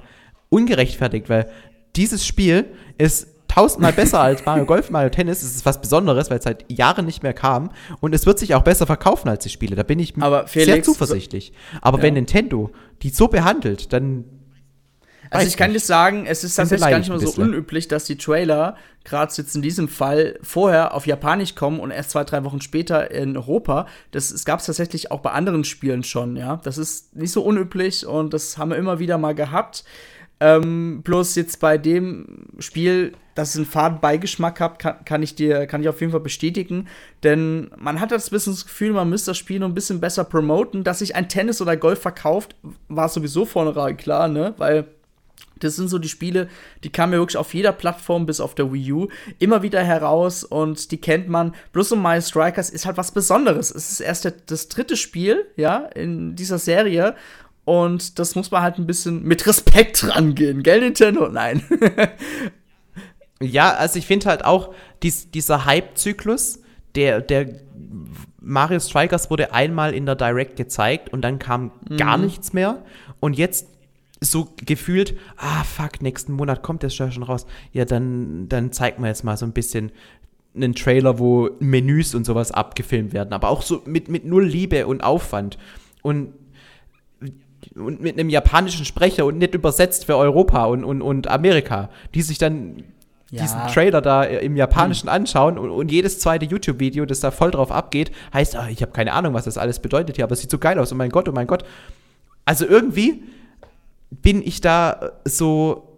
ungerechtfertigt, weil dieses Spiel ist tausendmal besser als Mario Golf, Mario Tennis. Es ist was Besonderes, weil es seit Jahren nicht mehr kam. Und es wird sich auch besser verkaufen als die Spiele. Da bin ich Aber Felix, sehr zuversichtlich. Aber ja. wenn Nintendo die so behandelt, dann. Also ich kann dir sagen, es ist tatsächlich gar nicht mehr so unüblich, dass die Trailer, gerade jetzt in diesem Fall, vorher auf Japanisch kommen und erst zwei, drei Wochen später in Europa. Das, das gab es tatsächlich auch bei anderen Spielen schon, ja. Das ist nicht so unüblich und das haben wir immer wieder mal gehabt. Ähm, bloß jetzt bei dem Spiel, dass es einen faden Beigeschmack hat, kann, kann, ich dir, kann ich auf jeden Fall bestätigen. Denn man hat das bisschen das Gefühl, man müsste das Spiel noch ein bisschen besser promoten. Dass sich ein Tennis oder Golf verkauft, war sowieso vornherein klar, ne? Weil Das sind so die Spiele, die kamen ja wirklich auf jeder Plattform bis auf der Wii U immer wieder heraus und die kennt man. Bloß um My Strikers ist halt was Besonderes. Es ist erst das dritte Spiel, ja, in dieser Serie und das muss man halt ein bisschen mit Respekt rangehen, gell, Nintendo? Nein. ja, also ich finde halt auch, dies, dieser Hype-Zyklus, der, der Mario Strikers wurde einmal in der Direct gezeigt und dann kam mhm. gar nichts mehr. Und jetzt so gefühlt, ah fuck, nächsten Monat kommt das schon raus. Ja, dann, dann zeigt man jetzt mal so ein bisschen einen Trailer, wo Menüs und sowas abgefilmt werden, aber auch so mit, mit null Liebe und Aufwand. Und, und mit einem japanischen Sprecher und nicht übersetzt für Europa und, und, und Amerika, die sich dann ja. diesen Trailer da im Japanischen hm. anschauen und, und, jedes zweite YouTube-Video, das da voll drauf abgeht, heißt, ah, ich habe keine Ahnung, was das alles bedeutet hier, aber es sieht so geil aus, oh mein Gott, oh mein Gott. Also irgendwie bin ich da so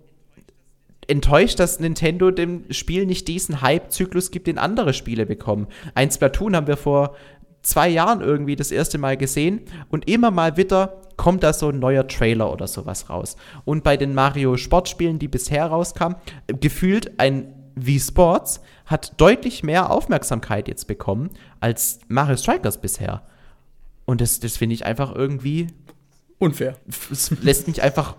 enttäuscht, dass Nintendo dem Spiel nicht diesen Hype-Zyklus gibt, den andere Spiele bekommen. Ein Splatoon haben wir vor zwei Jahren irgendwie das erste Mal gesehen und immer mal wieder kommt da so ein neuer Trailer oder sowas raus. Und bei den Mario Sportspielen, die bisher rauskamen, gefühlt ein Wii Sports hat deutlich mehr Aufmerksamkeit jetzt bekommen als Mario Strikers bisher. Und das, das finde ich einfach irgendwie Unfair. Es lässt mich einfach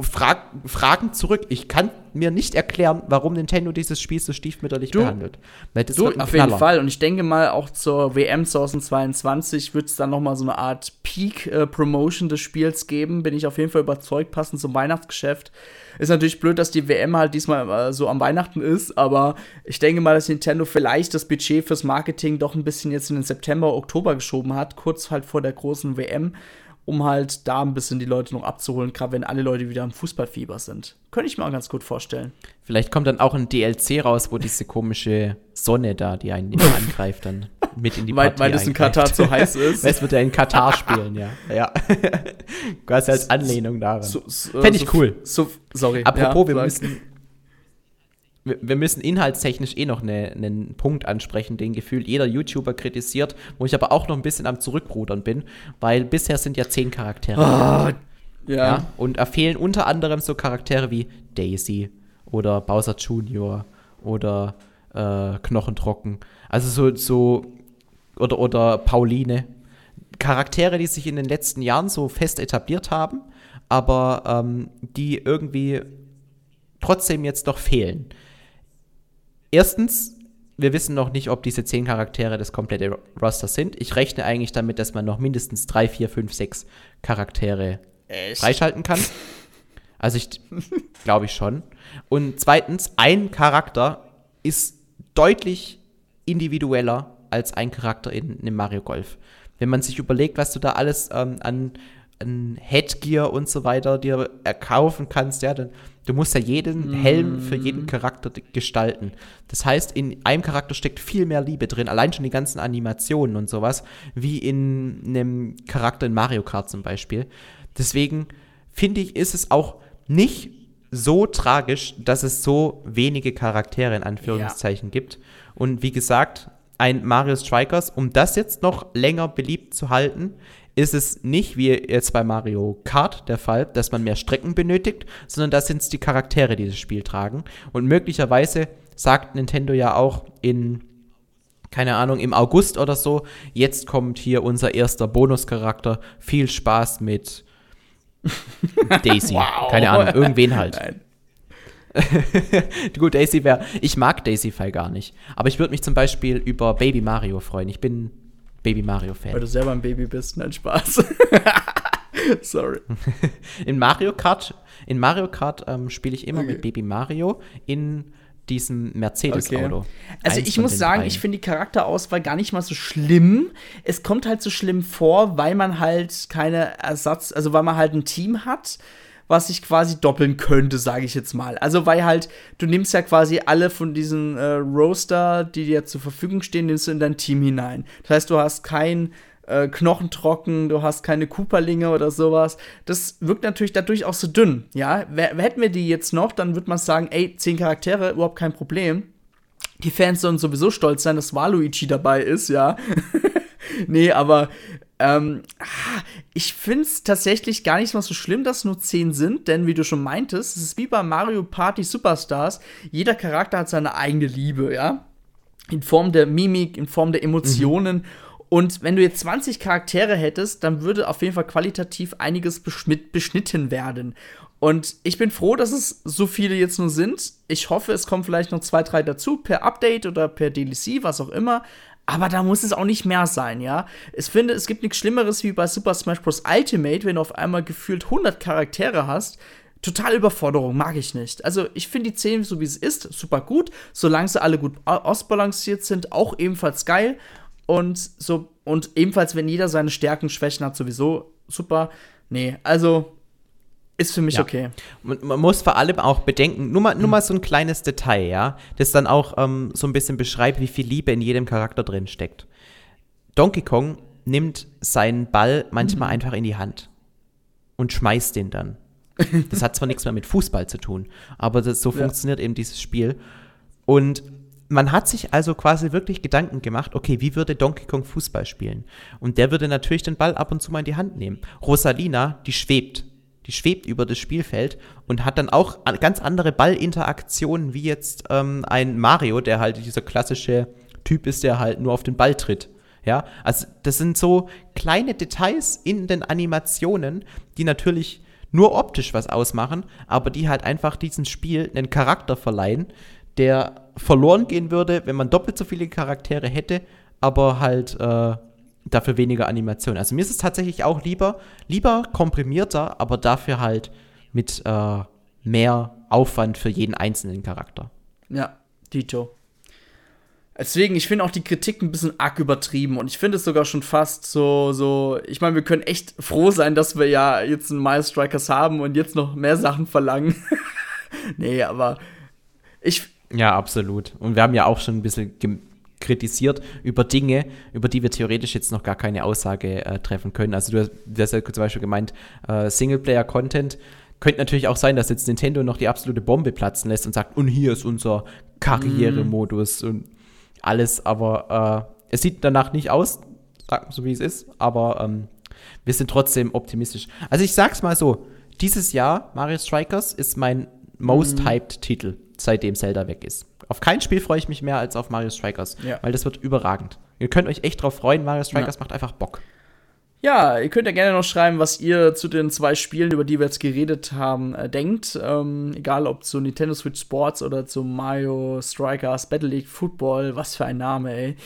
frag, Fragen zurück. Ich kann mir nicht erklären, warum Nintendo dieses Spiel so stiefmütterlich du, behandelt. du, auf jeden Fall. Und ich denke mal, auch zur WM 2022 wird es dann noch mal so eine Art Peak-Promotion äh, des Spiels geben. Bin ich auf jeden Fall überzeugt, passend zum Weihnachtsgeschäft. Ist natürlich blöd, dass die WM halt diesmal äh, so am Weihnachten ist, aber ich denke mal, dass Nintendo vielleicht das Budget fürs Marketing doch ein bisschen jetzt in den September, Oktober geschoben hat, kurz halt vor der großen WM um halt da ein bisschen die Leute noch abzuholen, gerade wenn alle Leute wieder im Fußballfieber sind. Könnte ich mir auch ganz gut vorstellen. Vielleicht kommt dann auch ein DLC raus, wo diese komische Sonne da, die einen immer angreift, dann mit in die Partie Weil es in Katar zu heiß ist. es wird ja in Katar spielen, ja. ja. Quasi als Anlehnung daran. So, so, Fände ich cool. So, sorry. Apropos, ja, wir müssen wir müssen inhaltstechnisch eh noch eine, einen Punkt ansprechen, den gefühlt jeder YouTuber kritisiert, wo ich aber auch noch ein bisschen am Zurückrudern bin, weil bisher sind ja zehn Charaktere. Oh, ja. ja. Und da fehlen unter anderem so Charaktere wie Daisy oder Bowser Jr. oder äh, Knochentrocken. Also so, so oder, oder Pauline. Charaktere, die sich in den letzten Jahren so fest etabliert haben, aber ähm, die irgendwie trotzdem jetzt noch fehlen erstens, wir wissen noch nicht, ob diese zehn Charaktere das komplette Roster sind. Ich rechne eigentlich damit, dass man noch mindestens drei, vier, fünf, sechs Charaktere Echt? freischalten kann. Also ich glaube ich schon. Und zweitens, ein Charakter ist deutlich individueller als ein Charakter in einem Mario Golf. Wenn man sich überlegt, was du da alles ähm, an, an Headgear und so weiter dir erkaufen kannst, ja, dann Du musst ja jeden Helm für jeden Charakter gestalten. Das heißt, in einem Charakter steckt viel mehr Liebe drin, allein schon die ganzen Animationen und sowas, wie in einem Charakter in Mario Kart zum Beispiel. Deswegen finde ich, ist es auch nicht so tragisch, dass es so wenige Charaktere in Anführungszeichen ja. gibt. Und wie gesagt, ein Mario Strikers, um das jetzt noch länger beliebt zu halten, ist es nicht wie jetzt bei Mario Kart der Fall, dass man mehr Strecken benötigt, sondern da sind es die Charaktere, die das Spiel tragen. Und möglicherweise sagt Nintendo ja auch in, keine Ahnung, im August oder so, jetzt kommt hier unser erster Bonuscharakter. Viel Spaß mit Daisy. wow. Keine Ahnung, irgendwen halt. Gut, Daisy wäre. Ich mag Daisy Fall gar nicht. Aber ich würde mich zum Beispiel über Baby Mario freuen. Ich bin Baby Mario-Fan. Weil du selber ein Baby bist, nein, Spaß. Sorry. In Mario Kart, in Mario Kart ähm, spiele ich immer okay. mit Baby Mario in diesem Mercedes-Auto. Okay. Also Eins ich muss sagen, dreien. ich finde die Charakterauswahl gar nicht mal so schlimm. Es kommt halt so schlimm vor, weil man halt keine Ersatz, also weil man halt ein Team hat, was sich quasi doppeln könnte, sage ich jetzt mal. Also weil halt, du nimmst ja quasi alle von diesen äh, Roaster, die dir zur Verfügung stehen, nimmst du in dein Team hinein. Das heißt, du hast kein äh, Knochentrocken, du hast keine Cooperlinge oder sowas. Das wirkt natürlich dadurch auch so dünn, ja. Wer, hätten wir die jetzt noch, dann würde man sagen, ey, zehn Charaktere, überhaupt kein Problem. Die Fans sollen sowieso stolz sein, dass Waluigi dabei ist, ja. nee, aber ähm, ich finde es tatsächlich gar nicht mal so schlimm, dass nur 10 sind, denn wie du schon meintest, es ist wie bei Mario Party Superstars. Jeder Charakter hat seine eigene Liebe, ja. In Form der Mimik, in Form der Emotionen. Mhm. Und wenn du jetzt 20 Charaktere hättest, dann würde auf jeden Fall qualitativ einiges beschnitten werden. Und ich bin froh, dass es so viele jetzt nur sind. Ich hoffe, es kommen vielleicht noch zwei, drei dazu, per Update oder per DLC, was auch immer. Aber da muss es auch nicht mehr sein, ja. Ich finde, es gibt nichts Schlimmeres wie bei Super Smash Bros. Ultimate, wenn du auf einmal gefühlt 100 Charaktere hast. Total Überforderung, mag ich nicht. Also, ich finde die 10, so wie es ist, super gut. Solange sie alle gut ausbalanciert sind, auch ebenfalls geil. Und so, und ebenfalls, wenn jeder seine Stärken, Schwächen hat, sowieso super. Nee, also ist für mich ja. okay. Man, man, muss vor allem auch bedenken, nur mal, nur mal so ein kleines Detail, ja, das dann auch ähm, so ein bisschen beschreibt, wie viel Liebe in jedem Charakter drin steckt. Donkey Kong nimmt seinen Ball manchmal mhm. einfach in die Hand und schmeißt den dann. Das hat zwar nichts mehr mit Fußball zu tun, aber das, so ja. funktioniert eben dieses Spiel. Und man hat sich also quasi wirklich Gedanken gemacht, okay, wie würde Donkey Kong Fußball spielen? Und der würde natürlich den Ball ab und zu mal in die Hand nehmen. Rosalina, die schwebt die schwebt über das Spielfeld und hat dann auch ganz andere Ballinteraktionen wie jetzt ähm, ein Mario, der halt dieser klassische Typ ist, der halt nur auf den Ball tritt. Ja, also das sind so kleine Details in den Animationen, die natürlich nur optisch was ausmachen, aber die halt einfach diesem Spiel einen Charakter verleihen, der verloren gehen würde, wenn man doppelt so viele Charaktere hätte, aber halt äh, dafür weniger Animation. Also mir ist es tatsächlich auch lieber, lieber komprimierter, aber dafür halt mit äh, mehr Aufwand für jeden einzelnen Charakter. Ja, Dito. Deswegen, ich finde auch die Kritik ein bisschen arg übertrieben und ich finde es sogar schon fast so, so, ich meine, wir können echt froh sein, dass wir ja jetzt einen Miles Strikers haben und jetzt noch mehr Sachen verlangen. nee, aber ich. Ja, absolut. Und wir haben ja auch schon ein bisschen kritisiert über Dinge, über die wir theoretisch jetzt noch gar keine Aussage äh, treffen können. Also du hast, du hast ja zum Beispiel gemeint, äh, Singleplayer-Content. Könnte natürlich auch sein, dass jetzt Nintendo noch die absolute Bombe platzen lässt und sagt, und hier ist unser Karrieremodus mm. und alles, aber äh, es sieht danach nicht aus, so wie es ist, aber ähm, wir sind trotzdem optimistisch. Also ich sag's mal so, dieses Jahr Mario Strikers ist mein most mm. hyped Titel, seitdem Zelda weg ist. Auf kein Spiel freue ich mich mehr als auf Mario Strikers, ja. weil das wird überragend. Ihr könnt euch echt drauf freuen, Mario Strikers ja. macht einfach Bock. Ja, ihr könnt ja gerne noch schreiben, was ihr zu den zwei Spielen, über die wir jetzt geredet haben, äh, denkt. Ähm, egal ob zu Nintendo Switch Sports oder zu Mario Strikers Battle League Football, was für ein Name, ey.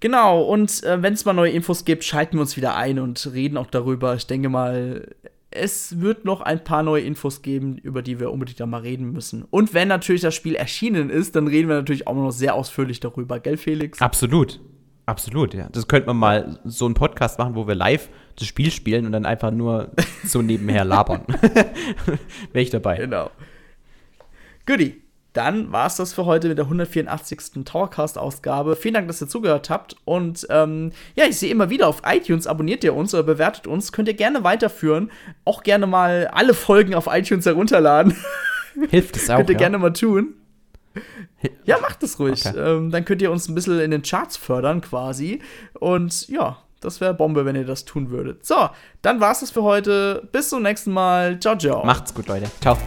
Genau, und äh, wenn es mal neue Infos gibt, schalten wir uns wieder ein und reden auch darüber. Ich denke mal, es wird noch ein paar neue Infos geben, über die wir unbedingt mal reden müssen. Und wenn natürlich das Spiel erschienen ist, dann reden wir natürlich auch noch sehr ausführlich darüber, gell, Felix? Absolut. Absolut, ja. Das könnte man mal so einen Podcast machen, wo wir live das Spiel spielen und dann einfach nur so nebenher labern. Wäre ich dabei. Genau. Goodie dann war es das für heute mit der 184. Towercast-Ausgabe. Vielen Dank, dass ihr zugehört habt. Und ähm, ja, ich sehe immer wieder auf iTunes, abonniert ihr uns oder bewertet uns. Könnt ihr gerne weiterführen. Auch gerne mal alle Folgen auf iTunes herunterladen. Hilft es auch. könnt ihr ja. gerne mal tun. Ja, macht es ruhig. Okay. Ähm, dann könnt ihr uns ein bisschen in den Charts fördern, quasi. Und ja, das wäre Bombe, wenn ihr das tun würdet. So, dann war es das für heute. Bis zum nächsten Mal. Ciao, ciao. Macht's gut, Leute. Ciao.